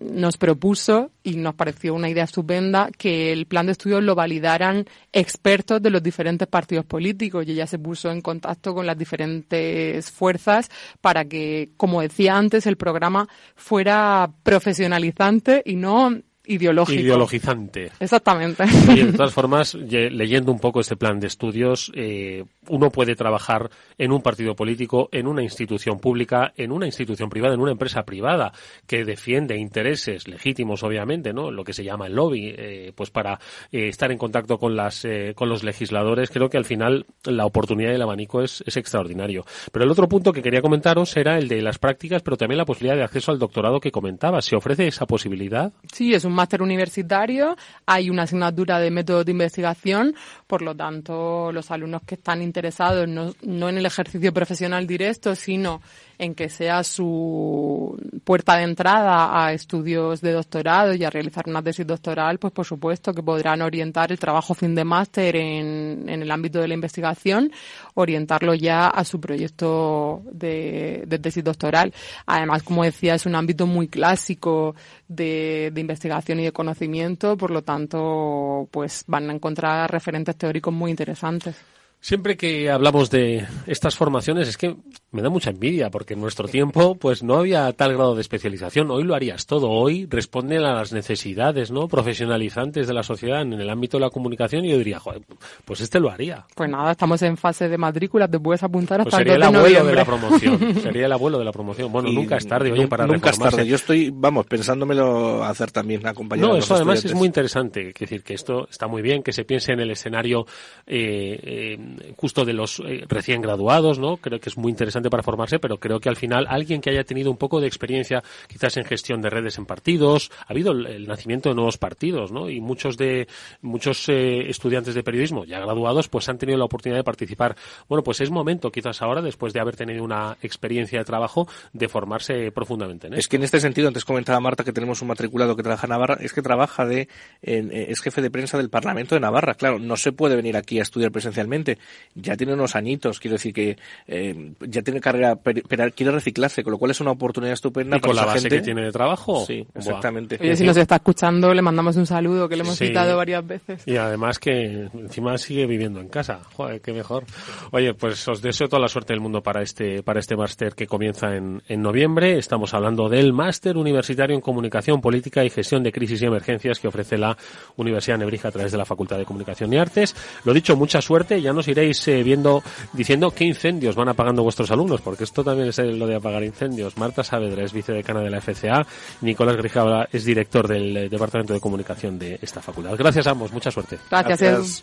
Speaker 10: nos propuso y nos pareció una idea estupenda que el plan de estudios lo validaran expertos de los diferentes partidos políticos. Y ella se puso en contacto con las diferentes fuerzas para que, como decía antes, el programa fuera profesionalizante y no ideológico.
Speaker 8: Ideologizante.
Speaker 10: Exactamente.
Speaker 8: Y de (laughs) todas formas, leyendo un poco este plan de estudios, eh, uno puede trabajar en un partido político, en una institución pública, en una institución privada, en una empresa privada que defiende intereses legítimos, obviamente, ¿no? Lo que se llama el lobby, eh, pues para eh, estar en contacto con las eh, con los legisladores, creo que al final la oportunidad del abanico es, es extraordinario. Pero el otro punto que quería comentaros era el de las prácticas, pero también la posibilidad de acceso al doctorado que comentaba. ¿Se ofrece esa posibilidad?
Speaker 10: Sí, es un máster universitario, hay una asignatura de métodos de investigación, por lo tanto, los alumnos que están interesados no, no en el ejercicio profesional directo, sino en que sea su puerta de entrada a estudios de doctorado y a realizar una tesis doctoral, pues por supuesto que podrán orientar el trabajo fin de máster en, en el ámbito de la investigación, orientarlo ya a su proyecto de, de, tesis doctoral. Además, como decía, es un ámbito muy clásico de, de investigación y de conocimiento, por lo tanto, pues van a encontrar referentes teóricos muy interesantes.
Speaker 8: Siempre que hablamos de estas formaciones es que me da mucha envidia porque en nuestro tiempo pues no había tal grado de especialización. Hoy lo harías todo. Hoy responden a las necesidades no profesionalizantes de la sociedad en el ámbito de la comunicación y yo diría, joder, pues este lo haría.
Speaker 10: Pues nada, estamos en fase de matrícula, te puedes apuntar hasta
Speaker 8: pues sería
Speaker 10: el,
Speaker 8: el abuelo
Speaker 10: de,
Speaker 8: de, la promoción. (laughs) sería el abuelo de la promoción. Bueno, y nunca es tarde, oye, para
Speaker 9: Nunca
Speaker 8: reformarse.
Speaker 9: es tarde. Yo estoy, vamos, pensándomelo hacer también acompañado
Speaker 8: No, eso además es muy interesante. Es decir, que esto está muy bien, que se piense en el escenario eh, eh, justo de los eh, recién graduados, ¿no? Creo que es muy interesante para formarse, pero creo que al final alguien que haya tenido un poco de experiencia quizás en gestión de redes en partidos, ha habido el, el nacimiento de nuevos partidos, ¿no? Y muchos de muchos eh, estudiantes de periodismo ya graduados pues han tenido la oportunidad de participar. Bueno, pues es momento quizás ahora después de haber tenido una experiencia de trabajo de formarse profundamente en
Speaker 9: Es que en este sentido antes comentaba Marta que tenemos un matriculado que trabaja en Navarra, es que trabaja de en, es jefe de prensa del Parlamento de Navarra. Claro, no se puede venir aquí a estudiar presencialmente, ya tiene unos añitos, quiero decir que eh, ya tiene carrera, pero, quiere reciclarse, con lo cual es una oportunidad estupenda
Speaker 8: ¿Y con la base que tiene de trabajo.
Speaker 9: Sí, exactamente.
Speaker 11: Oye, si nos está escuchando, le mandamos un saludo, que le hemos citado varias veces.
Speaker 8: Y además que encima sigue viviendo en casa. Joder, qué mejor. Oye, pues os deseo toda la suerte del mundo para este, para este máster que comienza en, en noviembre. Estamos hablando del máster universitario en comunicación política y gestión de crisis y emergencias que ofrece la Universidad Nebrija a través de la Facultad de Comunicación y Artes. Lo dicho, mucha suerte. Ya nos iréis eh, viendo, diciendo qué incendios van apagando vuestros alumnos, porque esto también es lo de apagar incendios. Marta Saavedra es vicedecana de la FCA. Nicolás Grijabra es director del eh, Departamento de Comunicación de esta facultad. Gracias a ambos. Mucha suerte.
Speaker 11: Gracias.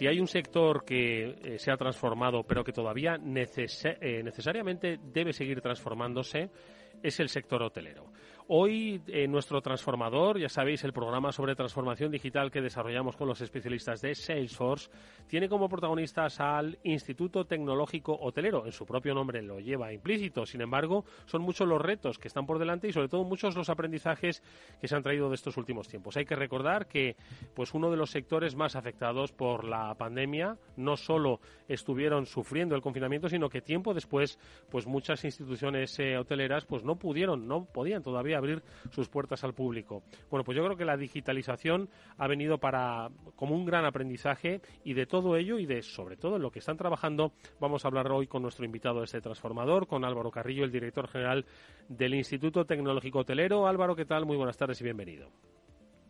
Speaker 8: Si hay un sector que eh, se ha transformado, pero que todavía eh, necesariamente debe seguir transformándose, es el sector hotelero. Hoy en nuestro transformador, ya sabéis, el programa sobre transformación digital que desarrollamos con los especialistas de Salesforce, tiene como protagonistas al Instituto Tecnológico Hotelero. En su propio nombre lo lleva implícito. Sin embargo, son muchos los retos que están por delante y sobre todo muchos los aprendizajes que se han traído de estos últimos tiempos. Hay que recordar que pues uno de los sectores más afectados por la pandemia no solo estuvieron sufriendo el confinamiento, sino que tiempo después pues muchas instituciones eh, hoteleras pues no pudieron, no podían todavía abrir sus puertas al público. Bueno, pues yo creo que la digitalización ha venido para como un gran aprendizaje y de todo ello y de sobre todo lo que están trabajando vamos a hablar hoy con nuestro invitado este transformador, con Álvaro Carrillo, el director general del Instituto Tecnológico Hotelero. Álvaro, ¿qué tal? Muy buenas tardes y bienvenido.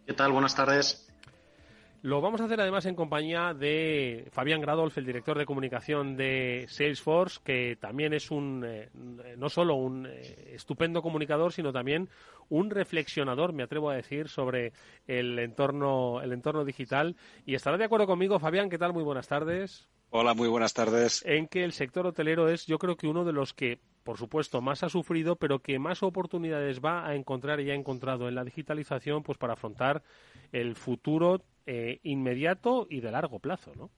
Speaker 12: ¿Qué tal? Buenas tardes.
Speaker 8: Lo vamos a hacer además en compañía de Fabián Gradolf, el director de comunicación de Salesforce, que también es un eh, no solo un eh, estupendo comunicador, sino también un reflexionador, me atrevo a decir, sobre el entorno el entorno digital. Y estará de acuerdo conmigo, Fabián. ¿Qué tal? Muy buenas tardes.
Speaker 12: Hola, muy buenas tardes.
Speaker 8: En que el sector hotelero es, yo creo que uno de los que por supuesto, más ha sufrido, pero que más oportunidades va a encontrar y ha encontrado en la digitalización, pues para afrontar el futuro eh, inmediato y de largo plazo, ¿no?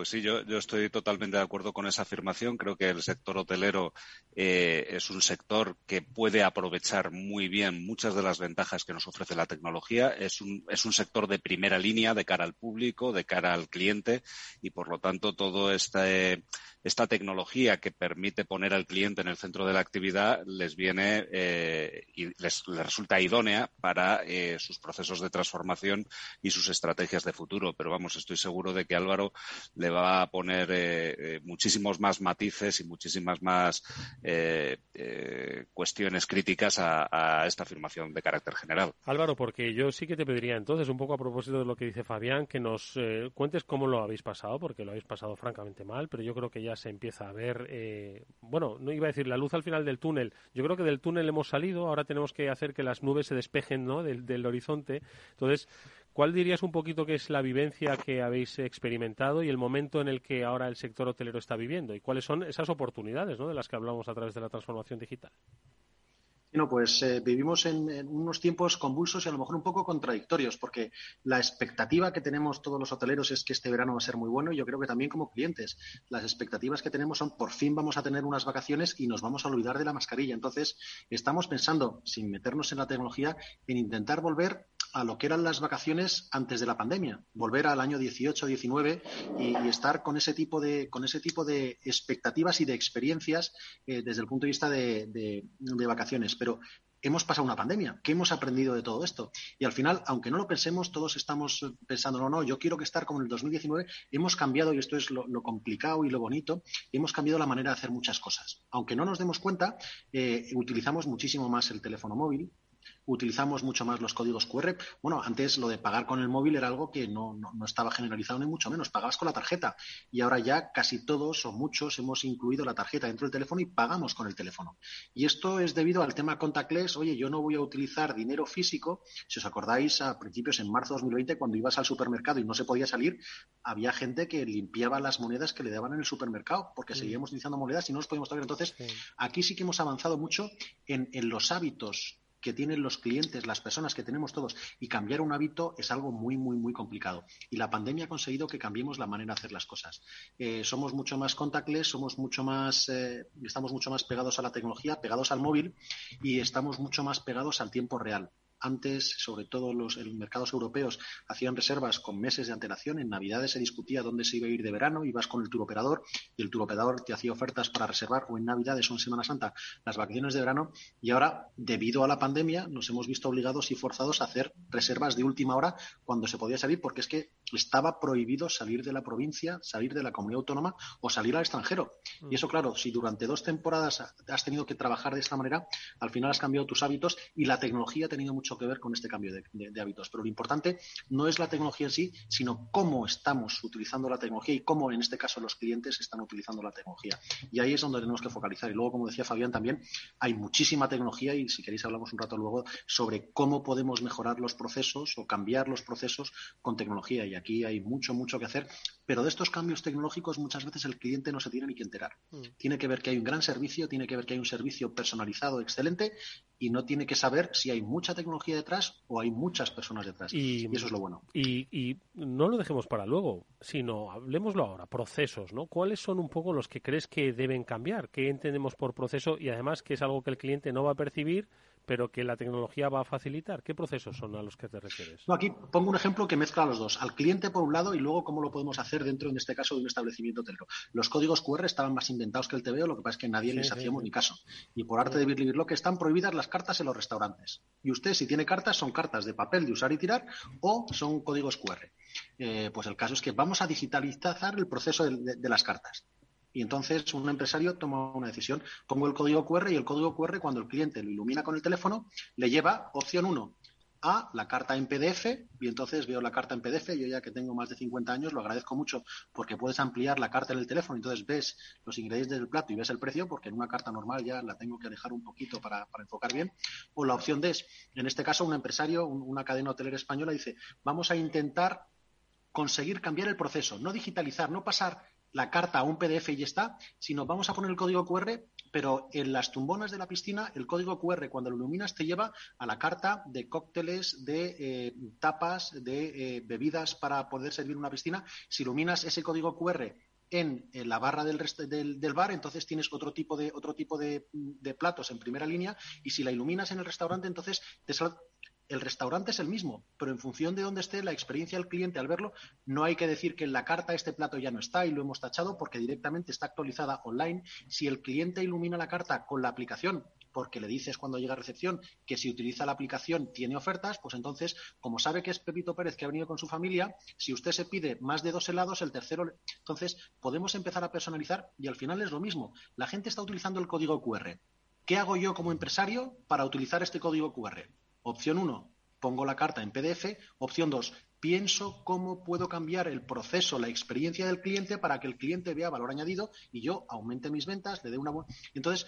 Speaker 12: Pues sí, yo, estoy totalmente de acuerdo con esa afirmación. Creo que el sector hotelero eh, es un sector que puede aprovechar muy bien muchas de las ventajas que nos ofrece la tecnología. Es un, es un sector de primera línea de cara al público, de cara al cliente y, por lo tanto, todo este esta tecnología que permite poner al cliente en el centro de la actividad les viene eh, y les, resulta idónea para eh, sus procesos de transformación y sus estrategias de futuro. Pero vamos, estoy seguro de que Álvaro le va a poner eh, muchísimos más matices y muchísimas más cuestiones críticas a, esta afirmación de carácter general.
Speaker 8: Álvaro, porque yo sí que te pediría entonces, un poco a propósito de lo que dice Fabián, que nos cuentes cómo lo habéis pasado, porque lo habéis pasado francamente mal, pero yo creo que ya se empieza a ver, eh, bueno, no iba a decir la luz al final del túnel, yo creo que del túnel hemos salido, ahora tenemos que hacer que las nubes se despejen ¿no? del horizonte. Entonces, ¿Cuál dirías un poquito que es la vivencia que habéis experimentado y el momento en el que ahora el sector hotelero está viviendo? ¿Y cuáles son esas oportunidades ¿no? de las que hablamos a través de la transformación digital?
Speaker 13: No, pues eh, vivimos en, unos tiempos convulsos y a lo mejor un poco contradictorios, porque la expectativa que tenemos todos los hoteleros es que este verano va a ser muy bueno y yo creo que también como clientes. Las expectativas que tenemos son por fin vamos a tener unas vacaciones y nos vamos a olvidar de la mascarilla. Entonces, estamos pensando, sin meternos en la tecnología, en intentar volver a lo que eran las vacaciones antes de la pandemia, volver al año 18, 19 y, estar con ese tipo de con ese tipo de expectativas y de experiencias eh, desde el punto de vista de, vacaciones. Pero hemos pasado una pandemia. ¿Qué hemos aprendido de todo esto? Y al final, aunque no lo pensemos, todos estamos pensando, no, no, yo quiero que estar como en el 2019. Hemos cambiado, y esto es lo, complicado y lo bonito, hemos cambiado la manera de hacer muchas cosas. Aunque no nos demos cuenta, eh, utilizamos muchísimo más el teléfono móvil, utilizamos mucho más los códigos QR. Bueno, antes lo de pagar con el móvil era algo que no, estaba generalizado ni mucho menos. Pagabas con la tarjeta y ahora ya casi todos o muchos hemos incluido la tarjeta dentro del teléfono y pagamos con el teléfono. Y esto es debido al tema contactless. Oye, yo no voy a utilizar dinero físico. Si os acordáis, a principios en marzo de 2020, cuando ibas al supermercado y no se podía salir, había gente que limpiaba las monedas que le daban en el supermercado porque seguíamos utilizando monedas y no nos podíamos tocar. Entonces, aquí sí que hemos avanzado mucho en, en los hábitos que tienen los clientes, las personas que tenemos todos, y cambiar un hábito es algo muy, muy, muy complicado. Y la pandemia ha conseguido que cambiemos la manera de hacer las cosas. Eh, somos mucho más contactless, somos mucho más, eh, estamos mucho más pegados a la tecnología, pegados al móvil y estamos mucho más pegados al tiempo real. Antes, sobre todo los mercados europeos, hacían reservas con meses de antelación. En Navidades se discutía dónde se iba a ir de verano, ibas con el turoperador y el turoperador te hacía ofertas para reservar o en Navidades o en Semana Santa las vacaciones de verano. Y ahora, debido a la pandemia, nos hemos visto obligados y forzados a hacer reservas de última hora cuando se podía salir, porque es que estaba prohibido salir de la provincia, salir de la comunidad autónoma o salir al extranjero. Y eso, claro, si durante dos temporadas has tenido que trabajar de esta manera, al final has cambiado tus hábitos y la tecnología ha tenido mucho que ver con este cambio de, hábitos. Pero lo importante no es la tecnología en sí, sino cómo estamos utilizando la tecnología y cómo, en este caso, los clientes están utilizando la tecnología. Y ahí es donde tenemos que focalizar. Y luego, como decía Fabián también, hay muchísima tecnología y si queréis hablamos un rato luego sobre cómo podemos mejorar los procesos o cambiar los procesos con tecnología. Y aquí hay mucho, mucho que hacer. Pero de estos cambios tecnológicos muchas veces el cliente no se tiene ni que enterar. Mm. Tiene que ver que hay un gran servicio, tiene que ver que hay un servicio personalizado, excelente, y no tiene que saber si hay mucha tecnología detrás o hay muchas personas detrás. Y, eso es lo bueno.
Speaker 8: Y, no lo dejemos para luego, sino hablemoslo ahora, procesos, ¿no? ¿Cuáles son un poco los que crees que deben cambiar? ¿Qué entendemos por proceso? Y además que es algo que el cliente no va a percibir pero que la tecnología va a facilitar. ¿Qué procesos son a los que te refieres?
Speaker 13: No, aquí pongo un ejemplo que mezcla los dos. Al cliente por un lado y luego cómo lo podemos hacer dentro, en este caso, de un establecimiento hotelero. Los códigos QR estaban más inventados que el TVO, lo que pasa es que nadie les hacíamos ni caso. Y por arte de vivir lo que están prohibidas las cartas en los restaurantes. Y usted, si tiene cartas, son cartas de papel de usar y tirar o son códigos QR. Eh, pues el caso es que vamos a digitalizar el proceso de las cartas. Y entonces un empresario toma una decisión. Pongo el código QR y el código QR, cuando el cliente lo ilumina con el teléfono, le lleva opción 1 a la carta en PDF y entonces veo la carta en PDF. Yo ya que tengo más de 50 años lo agradezco mucho porque puedes ampliar la carta en el teléfono. Entonces ves los ingredientes del plato y ves el precio porque en una carta normal ya la tengo que dejar un poquito para, para enfocar bien. O la opción D es, en este caso, un empresario, una cadena hotelera española dice, vamos a intentar conseguir cambiar el proceso, no digitalizar, no pasar la carta a un PDF y ya está, sino vamos a poner el código QR, pero en las tumbonas de la piscina el código QR cuando lo iluminas te lleva a la carta de cócteles, de eh, tapas, de eh, bebidas para poder servir una piscina. Si iluminas ese código QR en, la barra del, del, bar, entonces tienes otro tipo de otro tipo de, platos en primera línea y si la iluminas en el restaurante, entonces te, el restaurante es el mismo, pero en función de dónde esté la experiencia del cliente al verlo, no hay que decir que en la carta este plato ya no está y lo hemos tachado porque directamente está actualizada online. Si el cliente ilumina la carta con la aplicación, porque le dices cuando llega a recepción que si utiliza la aplicación tiene ofertas, pues entonces, como sabe que es Pepito Pérez que ha venido con su familia, si usted se pide más de dos helados, el tercero, entonces podemos empezar a personalizar y al final es lo mismo. La gente está utilizando el código QR. ¿Qué hago yo como empresario para utilizar este código QR? Opción 1, pongo la carta en PDF. Opción 2, pienso cómo puedo cambiar el proceso, la experiencia del cliente para que el cliente vea valor añadido y yo aumente mis ventas, le dé una buena. Entonces,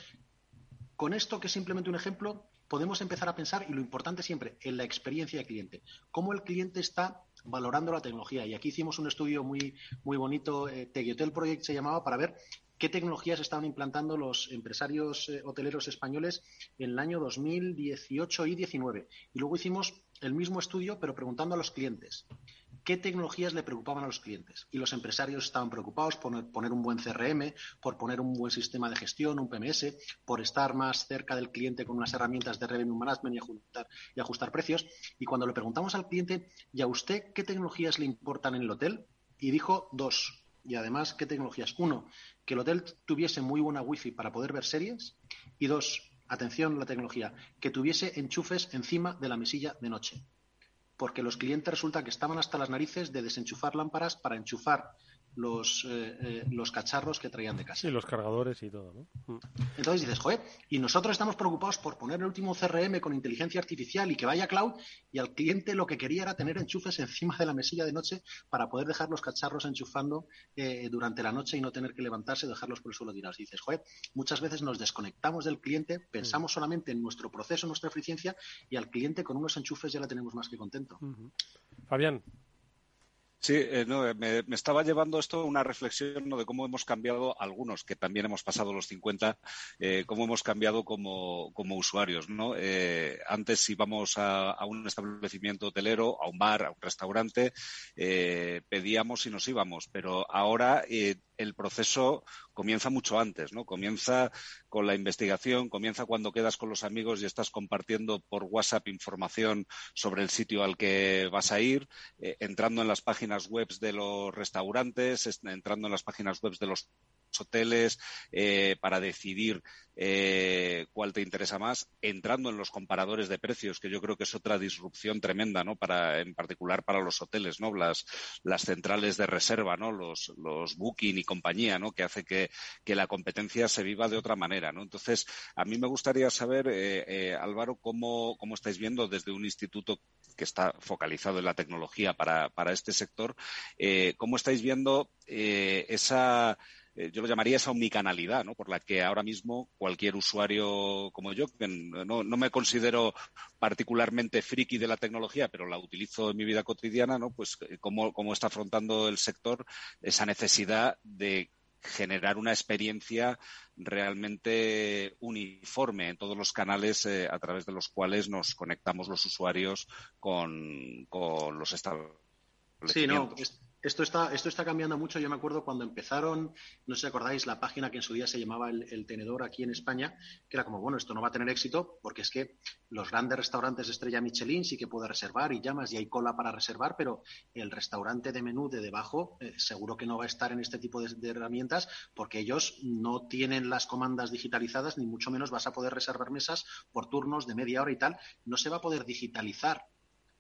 Speaker 13: con esto, que es simplemente un ejemplo, podemos empezar a pensar, y lo importante siempre, en la experiencia del cliente. Cómo el cliente está valorando la tecnología. Y aquí hicimos un estudio muy, muy bonito, eh, Project se llamaba, para ver qué tecnologías estaban implantando los empresarios eh, hoteleros españoles en el año 2018 y 19. Y luego hicimos el mismo estudio, pero preguntando a los clientes qué tecnologías le preocupaban a los clientes. Y los empresarios estaban preocupados por poner un buen CRM, por poner un buen sistema de gestión, un PMS, por estar más cerca del cliente con unas herramientas de revenue management y ajustar, y ajustar precios. Y cuando le preguntamos al cliente, ¿y a usted qué tecnologías le importan en el hotel? Y dijo dos. Y además, ¿qué tecnologías? Uno, que el hotel tuviese muy buena wifi para poder ver series. Y dos, atención la tecnología, que tuviese enchufes encima de la mesilla de noche. Porque los clientes resulta que estaban hasta las narices de desenchufar lámparas para enchufar los, eh, eh, los cacharros que traían de casa.
Speaker 8: Sí, los cargadores y todo, ¿no?
Speaker 13: Mm. Entonces dices, joder, y nosotros estamos preocupados por poner el último CRM con inteligencia artificial y que vaya cloud, y al cliente lo que quería era tener enchufes encima de la mesilla de noche para poder dejar los cacharros enchufando eh, durante la noche y no tener que levantarse y dejarlos por el suelo tirados. Y dices, joder, muchas veces nos desconectamos del cliente, pensamos mm. solamente en nuestro proceso, nuestra eficiencia, y al cliente con unos enchufes ya la tenemos más que contento.
Speaker 8: Fabián.
Speaker 12: Sí, eh, no, eh, me, estaba llevando esto a una reflexión de cómo hemos cambiado algunos, que también hemos pasado los 50, eh, cómo hemos cambiado como, como usuarios. ¿no? Eh, antes íbamos a, a, un establecimiento hotelero, a un bar, a un restaurante, pedíamos y nos íbamos, pero ahora el proceso comienza mucho antes, ¿no? Comienza con la investigación, comienza cuando quedas con los amigos y estás compartiendo por WhatsApp información sobre el sitio al que vas a ir, eh, entrando en las páginas web de los restaurantes, entrando en las páginas web de los hoteles eh, para decidir eh, cuál te interesa más, entrando en los comparadores de precios, que yo creo que es otra disrupción tremenda, ¿no? Para, en particular para los hoteles, ¿no? Las, las centrales de reserva, ¿no? Los, los booking y compañía, ¿no? Que hace que, que la competencia se viva de otra manera, ¿no? Entonces, a mí me gustaría saber, eh, Álvaro, cómo, cómo estáis viendo desde un instituto que está focalizado en la tecnología para, para este sector, cómo estáis viendo esa eh, yo lo llamaría esa omnicanalidad, ¿no? Por la que ahora mismo cualquier usuario como yo, que no, no me considero particularmente friki de la tecnología, pero la utilizo en mi vida cotidiana, ¿no? Pues eh, cómo, cómo está afrontando el sector esa necesidad de generar una experiencia realmente uniforme en todos los canales eh, a través de los cuales nos conectamos los usuarios con, con los establecimientos.
Speaker 13: Sí, no, esto está, esto está cambiando mucho. Yo me acuerdo cuando empezaron, no sé si acordáis, la página que en su día se llamaba el, Tenedor aquí en España, que era como, bueno, esto no va a tener éxito porque es que los grandes restaurantes de estrella Michelin sí que puede reservar y llamas y hay cola para reservar, pero el restaurante de menú de debajo eh, seguro que no va a estar en este tipo de, de, herramientas porque ellos no tienen las comandas digitalizadas, ni mucho menos vas a poder reservar mesas por turnos de media hora y tal. No se va a poder digitalizar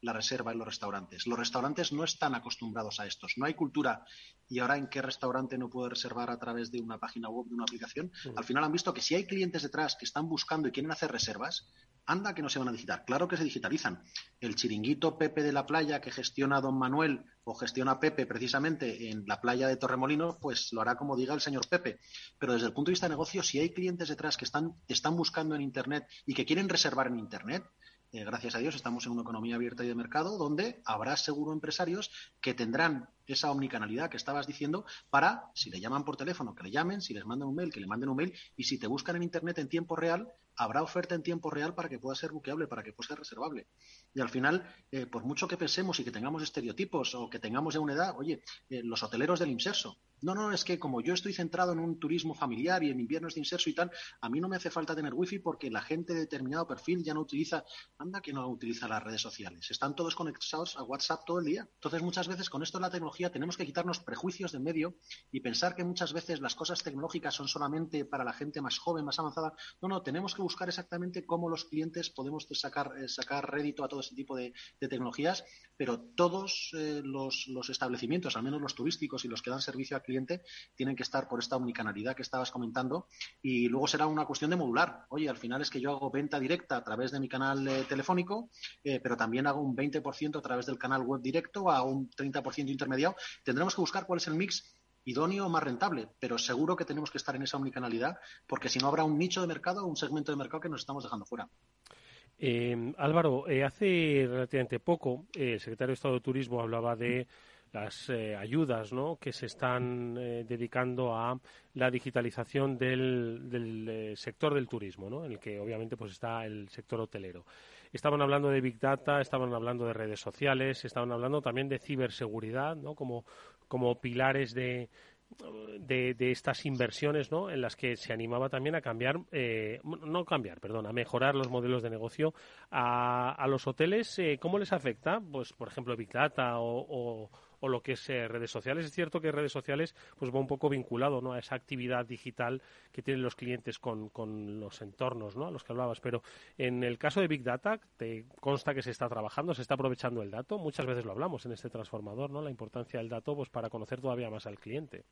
Speaker 13: la reserva en los restaurantes. Los restaurantes no están acostumbrados a estos. No hay cultura. ¿Y ahora en qué restaurante no puede reservar a través de una página web, de una aplicación? Al final han visto que si hay clientes detrás que están buscando y quieren hacer reservas, anda que no se van a digitar. Claro que se digitalizan. El chiringuito Pepe de la playa que gestiona Don Manuel o gestiona Pepe precisamente en la playa de Torremolino, pues lo hará como diga el señor Pepe. Pero desde el punto de vista de negocio, si hay clientes detrás que están, están buscando en Internet y que quieren reservar en Internet, eh, gracias a Dios estamos en una economía abierta y de mercado donde habrá seguro empresarios que tendrán esa omnicanalidad que estabas diciendo para, si le llaman por teléfono, que le llamen, si les mandan un mail, que le manden un mail, y si te buscan en Internet en tiempo real, habrá oferta en tiempo real para que pueda ser buqueable, para que pueda ser reservable. Y al final, eh, por mucho que pensemos y que tengamos estereotipos o que tengamos ya una edad, oye, eh, los hoteleros del inserso, no, no, es que como yo estoy centrado en un turismo familiar y en inviernos de inserso y tal, a mí no me hace falta tener wifi porque la gente de determinado perfil ya no utiliza, anda que no utiliza las redes sociales. Están todos conectados a WhatsApp todo el día. Entonces, muchas veces con esto de la tecnología tenemos que quitarnos prejuicios de medio y pensar que muchas veces las cosas tecnológicas son solamente para la gente más joven, más avanzada. No, no, tenemos que buscar exactamente cómo los clientes podemos sacar, eh, sacar rédito a todo este tipo de, tecnologías, pero todos eh, los, los establecimientos, al menos los turísticos y los que dan servicio al cliente, tienen que estar por esta omnicanalidad que estabas comentando y luego será una cuestión de modular. Oye, al final es que yo hago venta directa a través de mi canal eh, telefónico, pero también hago un 20% a través del canal web directo, a un 30% Tendremos que buscar cuál es el mix idóneo o más rentable, pero seguro que tenemos que estar en esa omnicanalidad porque si no habrá un nicho de mercado o un segmento de mercado que nos estamos dejando fuera.
Speaker 8: Eh, Álvaro, hace relativamente poco el secretario de Estado de Turismo hablaba de las ayudas que se están dedicando a la digitalización del, del sector del turismo, ¿no? en el que obviamente pues está el sector hotelero. Estaban hablando de Big Data, estaban hablando de redes sociales, estaban hablando también de ciberseguridad, ¿no? Como, como pilares de, de, estas inversiones, ¿no? En las que se animaba también a cambiar, eh, no cambiar, perdón, a mejorar los modelos de negocio a, a los hoteles. Eh, ¿Cómo les afecta? Pues, por ejemplo, Big Data o o lo que es eh, redes sociales. Es cierto que redes sociales pues va un poco vinculado ¿no? a esa actividad digital que tienen los clientes con, con los entornos ¿no? a los que hablabas. Pero en el caso de Big Data, te consta que se está trabajando, se está aprovechando el dato. Muchas veces lo hablamos en este transformador, ¿no? la importancia del dato pues para conocer todavía más al cliente.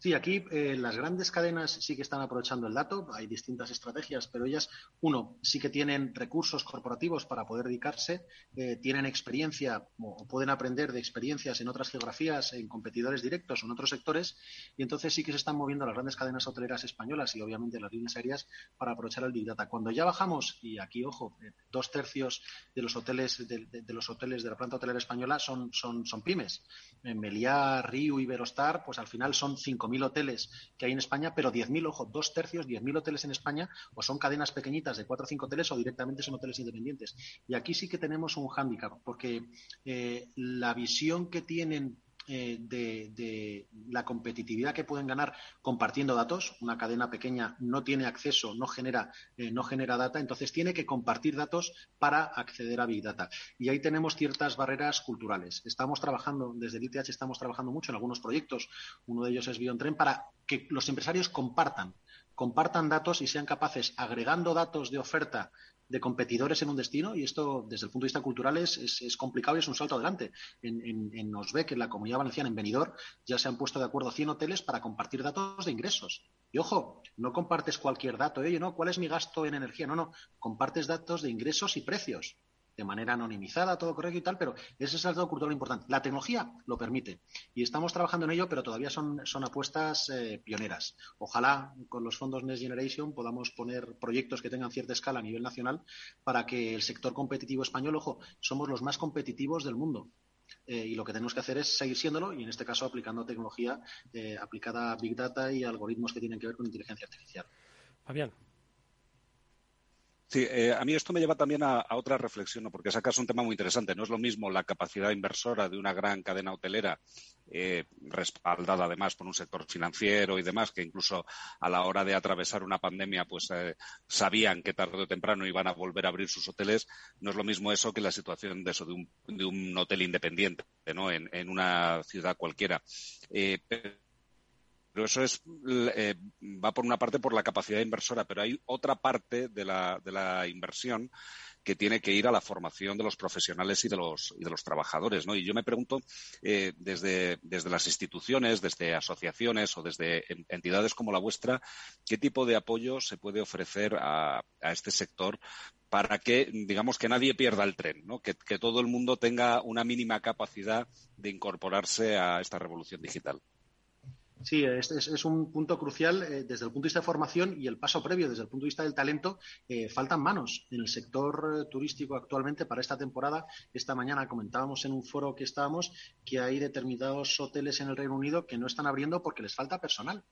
Speaker 13: Sí, aquí eh, las grandes cadenas sí que están aprovechando el dato, hay distintas estrategias, pero ellas, uno, sí que tienen recursos corporativos para poder dedicarse, eh, tienen experiencia o, pueden aprender de experiencias en otras geografías, en competidores directos o en otros sectores, y entonces sí que se están moviendo las grandes cadenas hoteleras españolas y obviamente las líneas aéreas para aprovechar el Big Data. Cuando ya bajamos, y aquí, ojo, eh, dos tercios de los hoteles de, los hoteles de la planta hotelera española son, son, son pymes. En Meliá, Riu, Iberostar, pues al final son cinco mil hoteles que hay en España, pero 10.000, ojo, dos tercios, 10.000 hoteles en España, o son cadenas pequeñitas de cuatro o cinco hoteles o directamente son hoteles independientes. Y aquí sí que tenemos un hándicap, porque eh, la visión que tienen eh, de, la competitividad que pueden ganar compartiendo datos. Una cadena pequeña no tiene acceso, no genera, eh, no genera data, entonces tiene que compartir datos para acceder a Big Data. Y ahí tenemos ciertas barreras culturales. Estamos trabajando, desde el ITH estamos trabajando mucho en algunos proyectos, uno de ellos es BioNTren, para que los empresarios compartan compartan datos y sean capaces, agregando datos de oferta de competidores en un destino y esto desde el punto de vista cultural es, es, complicado y es un salto adelante. En, en, en Osbeck, en la Comunidad Valenciana, en Benidorm, ya se han puesto de acuerdo 100 hoteles para compartir datos de ingresos. Y ojo, no compartes cualquier dato, oye, no, ¿cuál es mi gasto en energía? No, no, compartes datos de ingresos y precios de manera anonimizada, todo correcto y tal, pero ese es el dato cultural importante. La tecnología lo permite y estamos trabajando en ello, pero todavía son, son apuestas eh, pioneras. Ojalá con los fondos Next Generation podamos poner proyectos que tengan cierta escala a nivel nacional para que el sector competitivo español, ojo, somos los más competitivos del mundo. Eh, y lo que tenemos que hacer es seguir siéndolo y en este caso aplicando tecnología eh, aplicada a Big Data y algoritmos que tienen que ver con inteligencia artificial.
Speaker 8: Fabián.
Speaker 12: Sí, eh, a mí esto me lleva también a, otra reflexión, porque sacas un tema muy interesante. No es lo mismo la capacidad inversora de una gran cadena hotelera, eh, respaldada además por un sector financiero y demás, que incluso a la hora de atravesar una pandemia, pues eh, sabían que tarde o temprano iban a volver a abrir sus hoteles. No es lo mismo eso que la situación de eso, de un, de un hotel independiente, ¿no? En, en una ciudad cualquiera. Pero eso es, eh, va por una parte por la capacidad inversora, pero hay otra parte de la, inversión que tiene que ir a la formación de los profesionales y de los, trabajadores, ¿no? Y yo me pregunto, eh, desde, desde las instituciones, desde asociaciones o desde entidades como la vuestra, ¿qué tipo de apoyo se puede ofrecer a, este sector para que, digamos, que nadie pierda el tren, ¿no? que todo el mundo tenga una mínima capacidad de incorporarse a esta revolución digital?
Speaker 13: Sí, es, es, un punto crucial eh, desde el punto de vista de formación y el paso previo desde el punto de vista del talento. Eh, faltan manos en el sector eh, turístico actualmente para esta temporada. Esta mañana comentábamos en un foro que estábamos que hay determinados hoteles en el Reino Unido que no están abriendo porque les falta personal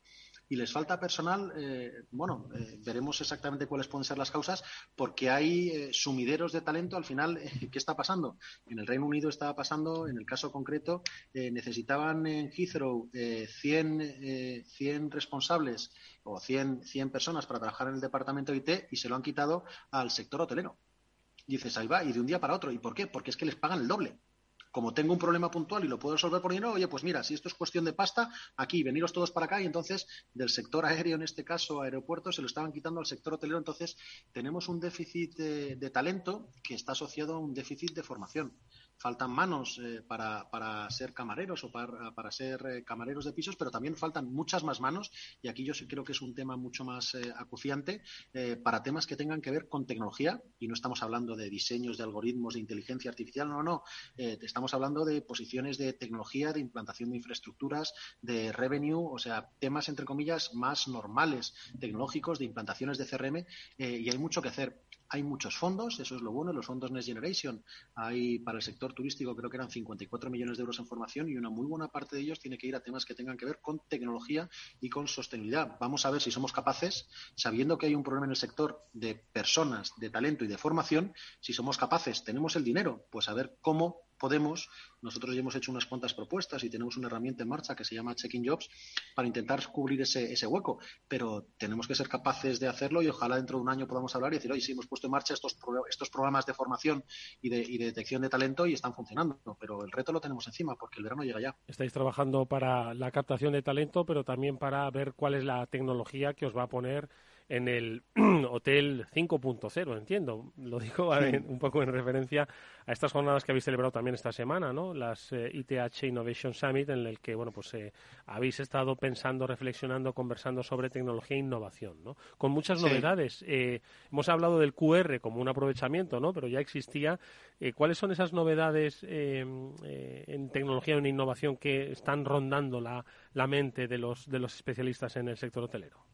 Speaker 13: y les falta personal, eh, bueno, eh, veremos exactamente cuáles pueden ser las causas, porque hay eh, sumideros de talento. Al final, (laughs) ¿qué está pasando? En el Reino Unido estaba pasando, en el caso concreto, necesitaban en Heathrow 100, 100 responsables o 100, 100 personas para trabajar en el departamento IT y se lo han quitado al sector hotelero. dices, ahí va, y de un día para otro. ¿Y por qué? Porque es que les pagan el doble como tengo un problema puntual y lo puedo resolver por dinero, oye, pues mira, si esto es cuestión de pasta, aquí, veniros todos para acá y entonces del sector aéreo, en este caso aeropuertos, se lo estaban quitando al sector hotelero. Entonces tenemos un déficit de, talento que está asociado a un déficit de formación faltan manos eh, para, para, ser camareros o para, para ser eh, camareros de pisos, pero también faltan muchas más manos, y aquí yo creo que es un tema mucho más eh, acuciante, para temas que tengan que ver con tecnología, y no estamos hablando de diseños de algoritmos de inteligencia artificial, no, no, estamos hablando de posiciones de tecnología, de implantación de infraestructuras, de revenue, o sea, temas entre comillas más normales, tecnológicos, de implantaciones de CRM, y hay mucho que hacer. Hay muchos fondos, eso es lo bueno, los fondos Next Generation, hay para el sector turístico creo que eran 54 millones de euros en formación y una muy buena parte de ellos tiene que ir a temas que tengan que ver con tecnología y con sostenibilidad. Vamos a ver si somos capaces, sabiendo que hay un problema en el sector de personas, de talento y de formación, si somos capaces, tenemos el dinero, pues a ver cómo podemos, nosotros ya hemos hecho unas cuantas propuestas y tenemos una herramienta en marcha que se llama Checking Jobs para intentar cubrir ese, ese hueco, pero tenemos que ser capaces de hacerlo y ojalá dentro de un año podamos hablar y decir, oye, sí, hemos puesto en marcha estos, estos programas de formación y de, y de detección de talento y están funcionando, pero el reto lo tenemos encima porque el verano llega ya.
Speaker 8: Estáis trabajando para la captación de talento, pero también para ver cuál es la tecnología que os va a poner en el (clears throat) Hotel 5.0, entiendo. Lo digo un poco en referencia a estas jornadas que habéis celebrado también esta semana, ¿no? Las ITH eh, Innovation Summit, en el que, bueno, pues eh, habéis estado pensando, reflexionando, conversando sobre tecnología e innovación, ¿no? Con muchas novedades. Eh, hemos hablado del QR como un aprovechamiento, ¿no? Pero ya existía. ¿Cuáles son esas novedades en tecnología o en innovación que están rondando la, la mente de los, de los especialistas en el sector hotelero?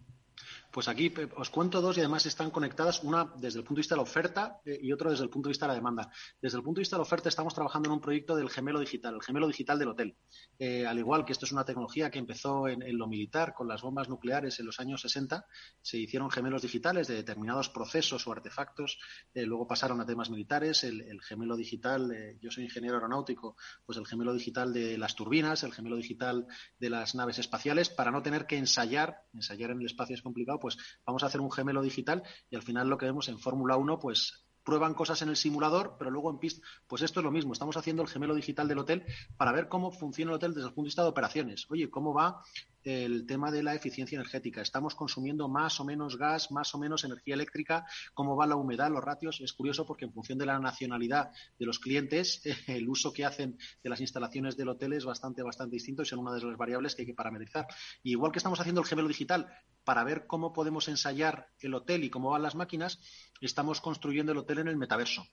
Speaker 13: Pues aquí os cuento dos y además están conectadas, una desde el punto de vista de la oferta eh, y otra desde el punto de vista de la demanda. Desde el punto de vista de la oferta estamos trabajando en un proyecto del gemelo digital, el gemelo digital del hotel. Eh, al igual que esto es una tecnología que empezó en, lo militar con las bombas nucleares en los años 60, se hicieron gemelos digitales de determinados procesos o artefactos, eh, luego pasaron a temas militares, el, gemelo digital, yo soy ingeniero aeronáutico, pues el gemelo digital de las turbinas, el gemelo digital de las naves espaciales, para no tener que ensayar, ensayar en el espacio es complicado, pues vamos a hacer un gemelo digital y al final lo que vemos en Fórmula 1, pues prueban cosas en el simulador, pero luego en pista, pues esto es lo mismo. Estamos haciendo el gemelo digital del hotel para ver cómo funciona el hotel desde el punto de vista de operaciones. Oye, cómo va el tema de la eficiencia energética. Estamos consumiendo más o menos gas, más o menos energía eléctrica, cómo va la humedad, los ratios. Es curioso porque en función de la nacionalidad de los clientes, (laughs) el uso que hacen de las instalaciones del hotel es bastante, bastante distinto y son una de las variables que hay que parametrizar. Y igual que estamos haciendo el gemelo digital para ver cómo podemos ensayar el hotel y cómo van las máquinas, estamos construyendo el hotel en el metaverso.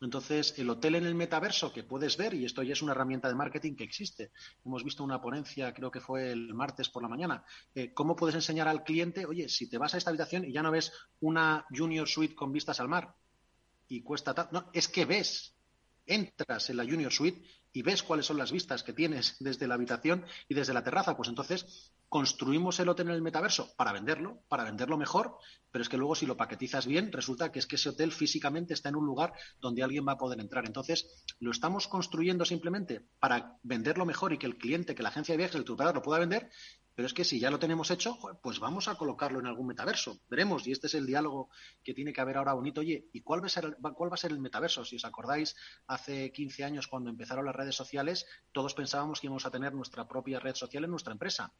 Speaker 13: Entonces, el hotel en el metaverso que puedes ver, y esto ya es una herramienta de marketing que existe. Hemos visto una ponencia, creo que fue el martes por la mañana. Eh, ¿Cómo puedes enseñar al cliente, oye, si te vas a esta habitación y ya no ves una junior suite con vistas al mar y cuesta tal. No, es que ves, entras en la junior suite y ves cuáles son las vistas que tienes (laughs) desde la habitación y desde la terraza. Pues entonces construimos el hotel en el metaverso para venderlo, para venderlo mejor, pero es que luego si lo paquetizas bien, resulta que es que ese hotel físicamente está en un lugar donde alguien va a poder entrar. Entonces, lo estamos construyendo simplemente para venderlo mejor y que el cliente, que la agencia de viajes, el tutor lo pueda vender, pero es que si ya lo tenemos hecho, pues vamos a colocarlo en algún metaverso. Veremos, y este es el diálogo que tiene que haber ahora bonito. Oye, ¿y cuál va a ser el, cuál va a ser el metaverso? Si os acordáis, hace 15 años cuando empezaron las redes sociales, todos pensábamos que íbamos a tener nuestra propia red social en nuestra empresa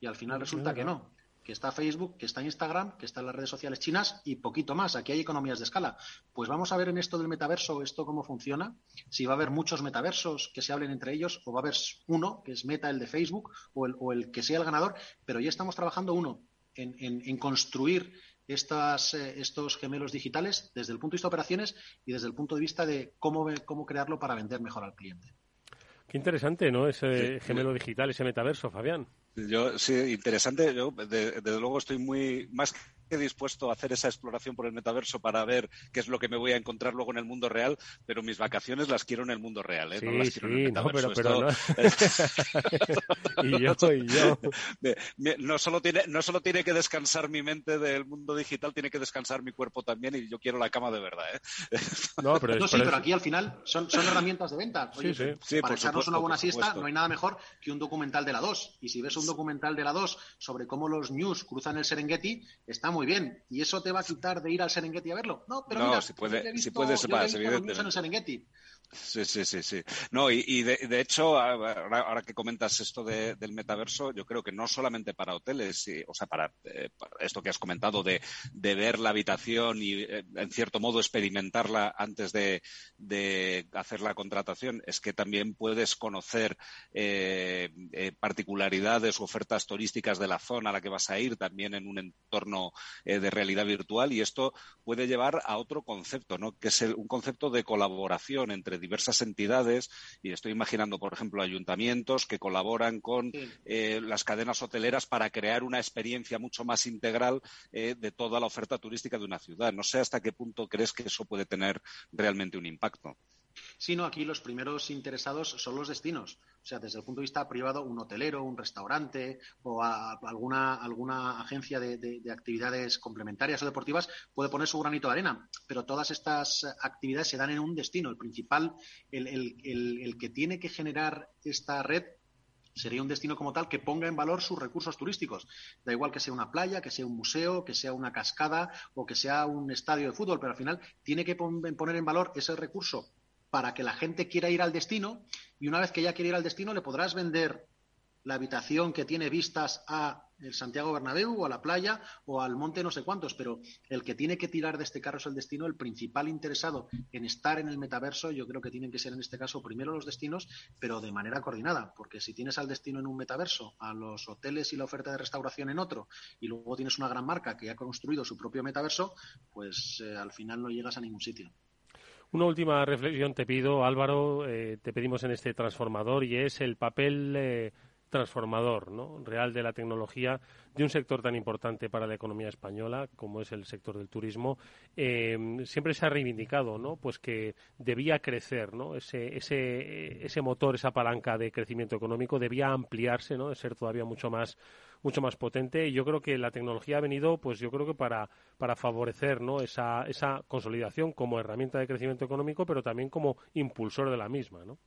Speaker 13: y al final resulta que no que está Facebook, que está Instagram, que están las redes sociales chinas y poquito más. Aquí hay economías de escala. Pues vamos a ver en esto del metaverso, esto cómo funciona, si va a haber muchos metaversos que se hablen entre ellos o va a haber uno, que es Meta, el de Facebook, o el, o el que sea el ganador, pero ya estamos trabajando uno en, en, construir estas, eh, estos gemelos digitales desde el punto de vista de operaciones y desde el punto de vista de cómo, cómo crearlo para vender mejor al cliente.
Speaker 8: Qué interesante, ¿no? Ese gemelo digital, ese metaverso, Fabián.
Speaker 12: Yo, sí, interesante. Yo, desde luego, estoy muy más dispuesto a hacer esa exploración por el metaverso para ver qué es lo que me voy a encontrar luego en el mundo real, pero mis vacaciones las quiero en el mundo real, ¿eh? no las quiero en el metaverso. No, pero, (laughs) (laughs)
Speaker 8: y yo, y yo.
Speaker 12: No solo, tiene, no solo tiene que descansar mi mente del mundo digital, tiene que descansar mi cuerpo también y yo quiero la cama de verdad. ¿eh? (laughs)
Speaker 13: No, pero, sí, pero aquí al final son, son herramientas de venta. para echarnos una buena siesta no hay nada mejor que un documental de la 2. Y si ves un documental de la 2 sobre cómo los news cruzan el Serengeti, está muy bien. ¿Y eso te va a quitar de ir al Serengeti a verlo? No, pero mira,
Speaker 12: si, puede, si puedes, más, evidentemente.
Speaker 13: En el Serengeti.
Speaker 12: Sí, sí, sí, sí. No, y, de, hecho, ahora, que comentas esto del metaverso, yo creo que no solamente para hoteles, o sea, eh, para, esto que has comentado de, de ver la habitación y, eh, en cierto modo, experimentarla antes de, de hacer la contratación, es que también puedes conocer eh, particularidades u ofertas turísticas de la zona a la que vas a ir, también en un entorno de realidad virtual, y esto puede llevar a otro concepto, ¿no? Que es un concepto de colaboración entre diversas entidades y estoy imaginando, por ejemplo, ayuntamientos que colaboran con eh, las cadenas hoteleras para crear una experiencia mucho más integral eh, de toda la oferta turística de una ciudad. No sé hasta qué punto crees que eso puede tener realmente un impacto.
Speaker 13: Sino aquí los primeros interesados son los destinos. O sea, desde el punto de vista privado, un hotelero, un restaurante o alguna, alguna agencia de, actividades complementarias o deportivas puede poner su granito de arena. Pero todas estas actividades se dan en un destino. El principal, el que tiene que generar esta red sería un destino como tal que ponga en valor sus recursos turísticos. Da igual que sea una playa, que sea un museo, que sea una cascada o que sea un estadio de fútbol, pero al final tiene que poner en valor ese recurso para que la gente quiera ir al destino y una vez que ya quiere ir al destino le podrás vender la habitación que tiene vistas a el Santiago Bernabéu o a la playa o al monte no sé cuántos, pero el que tiene que tirar de este carro es el destino, el principal interesado en estar en el metaverso, yo creo que tienen que ser en este caso primero los destinos, pero de manera coordinada, porque si tienes al destino en un metaverso, a los hoteles y la oferta de restauración en otro, y luego tienes una gran marca que ha construido su propio metaverso, pues eh, al final no llegas a ningún sitio.
Speaker 8: Una última reflexión te pido, Álvaro, eh, te pedimos en este transformador y es el papel eh, transformador ¿no? real de la tecnología de un sector tan importante para la economía española como es el sector del turismo. Eh, siempre se ha reivindicado ¿no? pues que debía crecer ¿no? ese, ese, ese motor, esa palanca de crecimiento económico, debía ampliarse, ¿no? de ser todavía mucho más mucho más potente y yo creo que la tecnología ha venido pues yo creo que para, para favorecer ¿no? esa, esa consolidación como herramienta de crecimiento económico pero también como impulsor de la misma ¿no?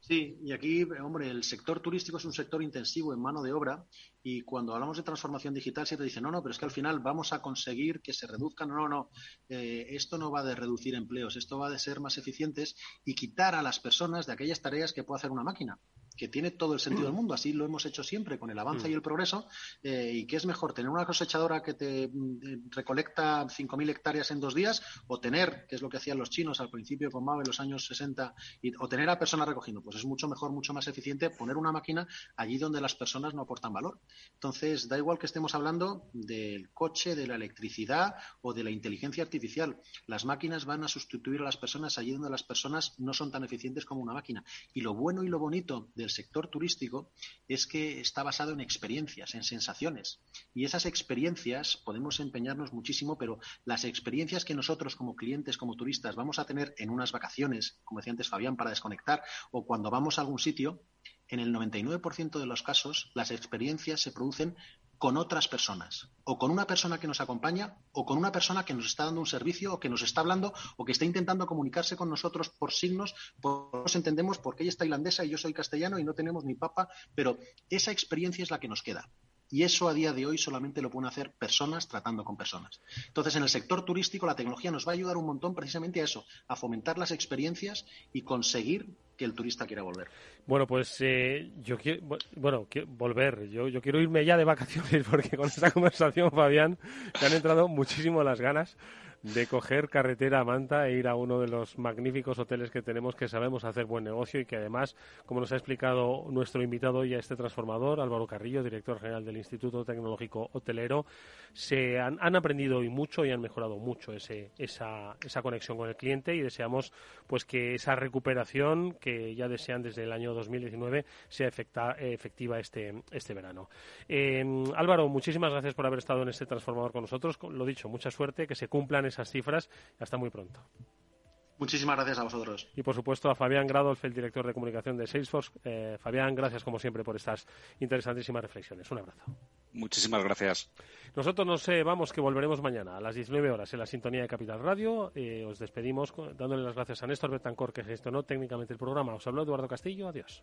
Speaker 13: Sí, y aquí, hombre, el sector turístico es un sector intensivo en mano de obra y cuando hablamos de transformación digital siempre dicen, no, no, pero es que al final vamos a conseguir que se reduzcan. No, no. Eh, esto no va de reducir empleos, esto va de ser más eficientes y quitar a las personas de aquellas tareas que puede hacer una máquina que tiene todo el sentido del mundo. Así lo hemos hecho siempre con el avance y el progreso. Eh, ¿Y qué es mejor? ¿Tener una cosechadora que te mm, recolecta 5.000 hectáreas en dos días o tener, que es lo que hacían los chinos al principio con Mao en los años 60, y, o tener a personas recogiendo? Pues es mucho mejor, mucho más eficiente poner una máquina allí donde las personas no aportan valor. Entonces, da igual que estemos hablando del coche, de la electricidad o de la inteligencia artificial. Las máquinas van a sustituir a las personas allí donde las personas no son tan eficientes como una máquina. Y lo bueno y lo bonito del sector turístico es que está basado en experiencias, en sensaciones. Y esas experiencias podemos empeñarnos muchísimo, pero las experiencias que nosotros como clientes, como turistas, vamos a tener en unas vacaciones, como decía antes Fabián, para desconectar, o cuando vamos a algún sitio, en el 99% de los casos las experiencias se producen con otras personas, o con una persona que nos acompaña, o con una persona que nos está dando un servicio, o que nos está hablando, o que está intentando comunicarse con nosotros por signos, por nos entendemos porque ella está tailandesa y yo soy castellano y no tenemos ni papa, pero esa experiencia es la que nos queda. Y eso a día de hoy solamente lo pueden hacer personas tratando con personas. Entonces, en el sector turístico la tecnología nos va a ayudar un montón precisamente a eso, a fomentar las experiencias y conseguir que el turista quiera volver.
Speaker 8: Bueno, pues eh, yo quiero, bueno, volver. Yo, yo quiero irme ya de vacaciones (laughs) porque con esta conversación, Fabián, me han entrado muchísimo las ganas de coger carretera a Manta e ir a uno de los magníficos hoteles que tenemos que sabemos hacer buen negocio y que además, como nos ha explicado nuestro invitado hoy a este transformador, Álvaro Carrillo, director general del Instituto Tecnológico Hotelero, se han, aprendido hoy mucho y han mejorado mucho ese, esa, esa conexión con el cliente y deseamos pues que esa recuperación que ya desean desde el año 2019 sea efectiva este, este verano. Eh, Álvaro, muchísimas gracias por haber estado en este transformador con nosotros. Lo dicho, mucha suerte, que se cumplan esas cifras. Hasta muy pronto.
Speaker 13: Muchísimas gracias a vosotros.
Speaker 8: Y por supuesto a Fabián Gradolf, el director de comunicación de Salesforce. Eh, Fabián, gracias como siempre por estas interesantísimas reflexiones. Un abrazo.
Speaker 12: Muchísimas gracias.
Speaker 8: Nosotros nos eh, vamos, que volveremos mañana a las 19 horas en la sintonía de Capital Radio. Eh, os despedimos dándole las gracias a Néstor Betancor, que gestionó técnicamente el programa. Os habló Eduardo Castillo. Adiós.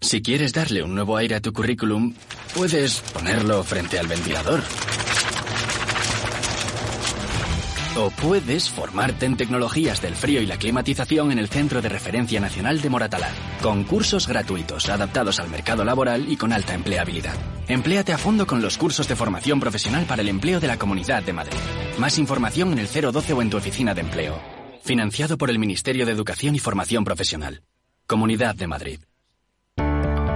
Speaker 14: Si quieres darle un nuevo aire a tu currículum, puedes ponerlo frente al ventilador. O puedes formarte en tecnologías del frío y la climatización en el Centro de Referencia Nacional de Moratalá, con cursos gratuitos adaptados al mercado laboral y con alta empleabilidad. Empléate a fondo con los cursos de formación profesional para el empleo de la Comunidad de Madrid. Más información en el 012 o en tu oficina de empleo. Financiado por el Ministerio de Educación y Formación Profesional. Comunidad de Madrid.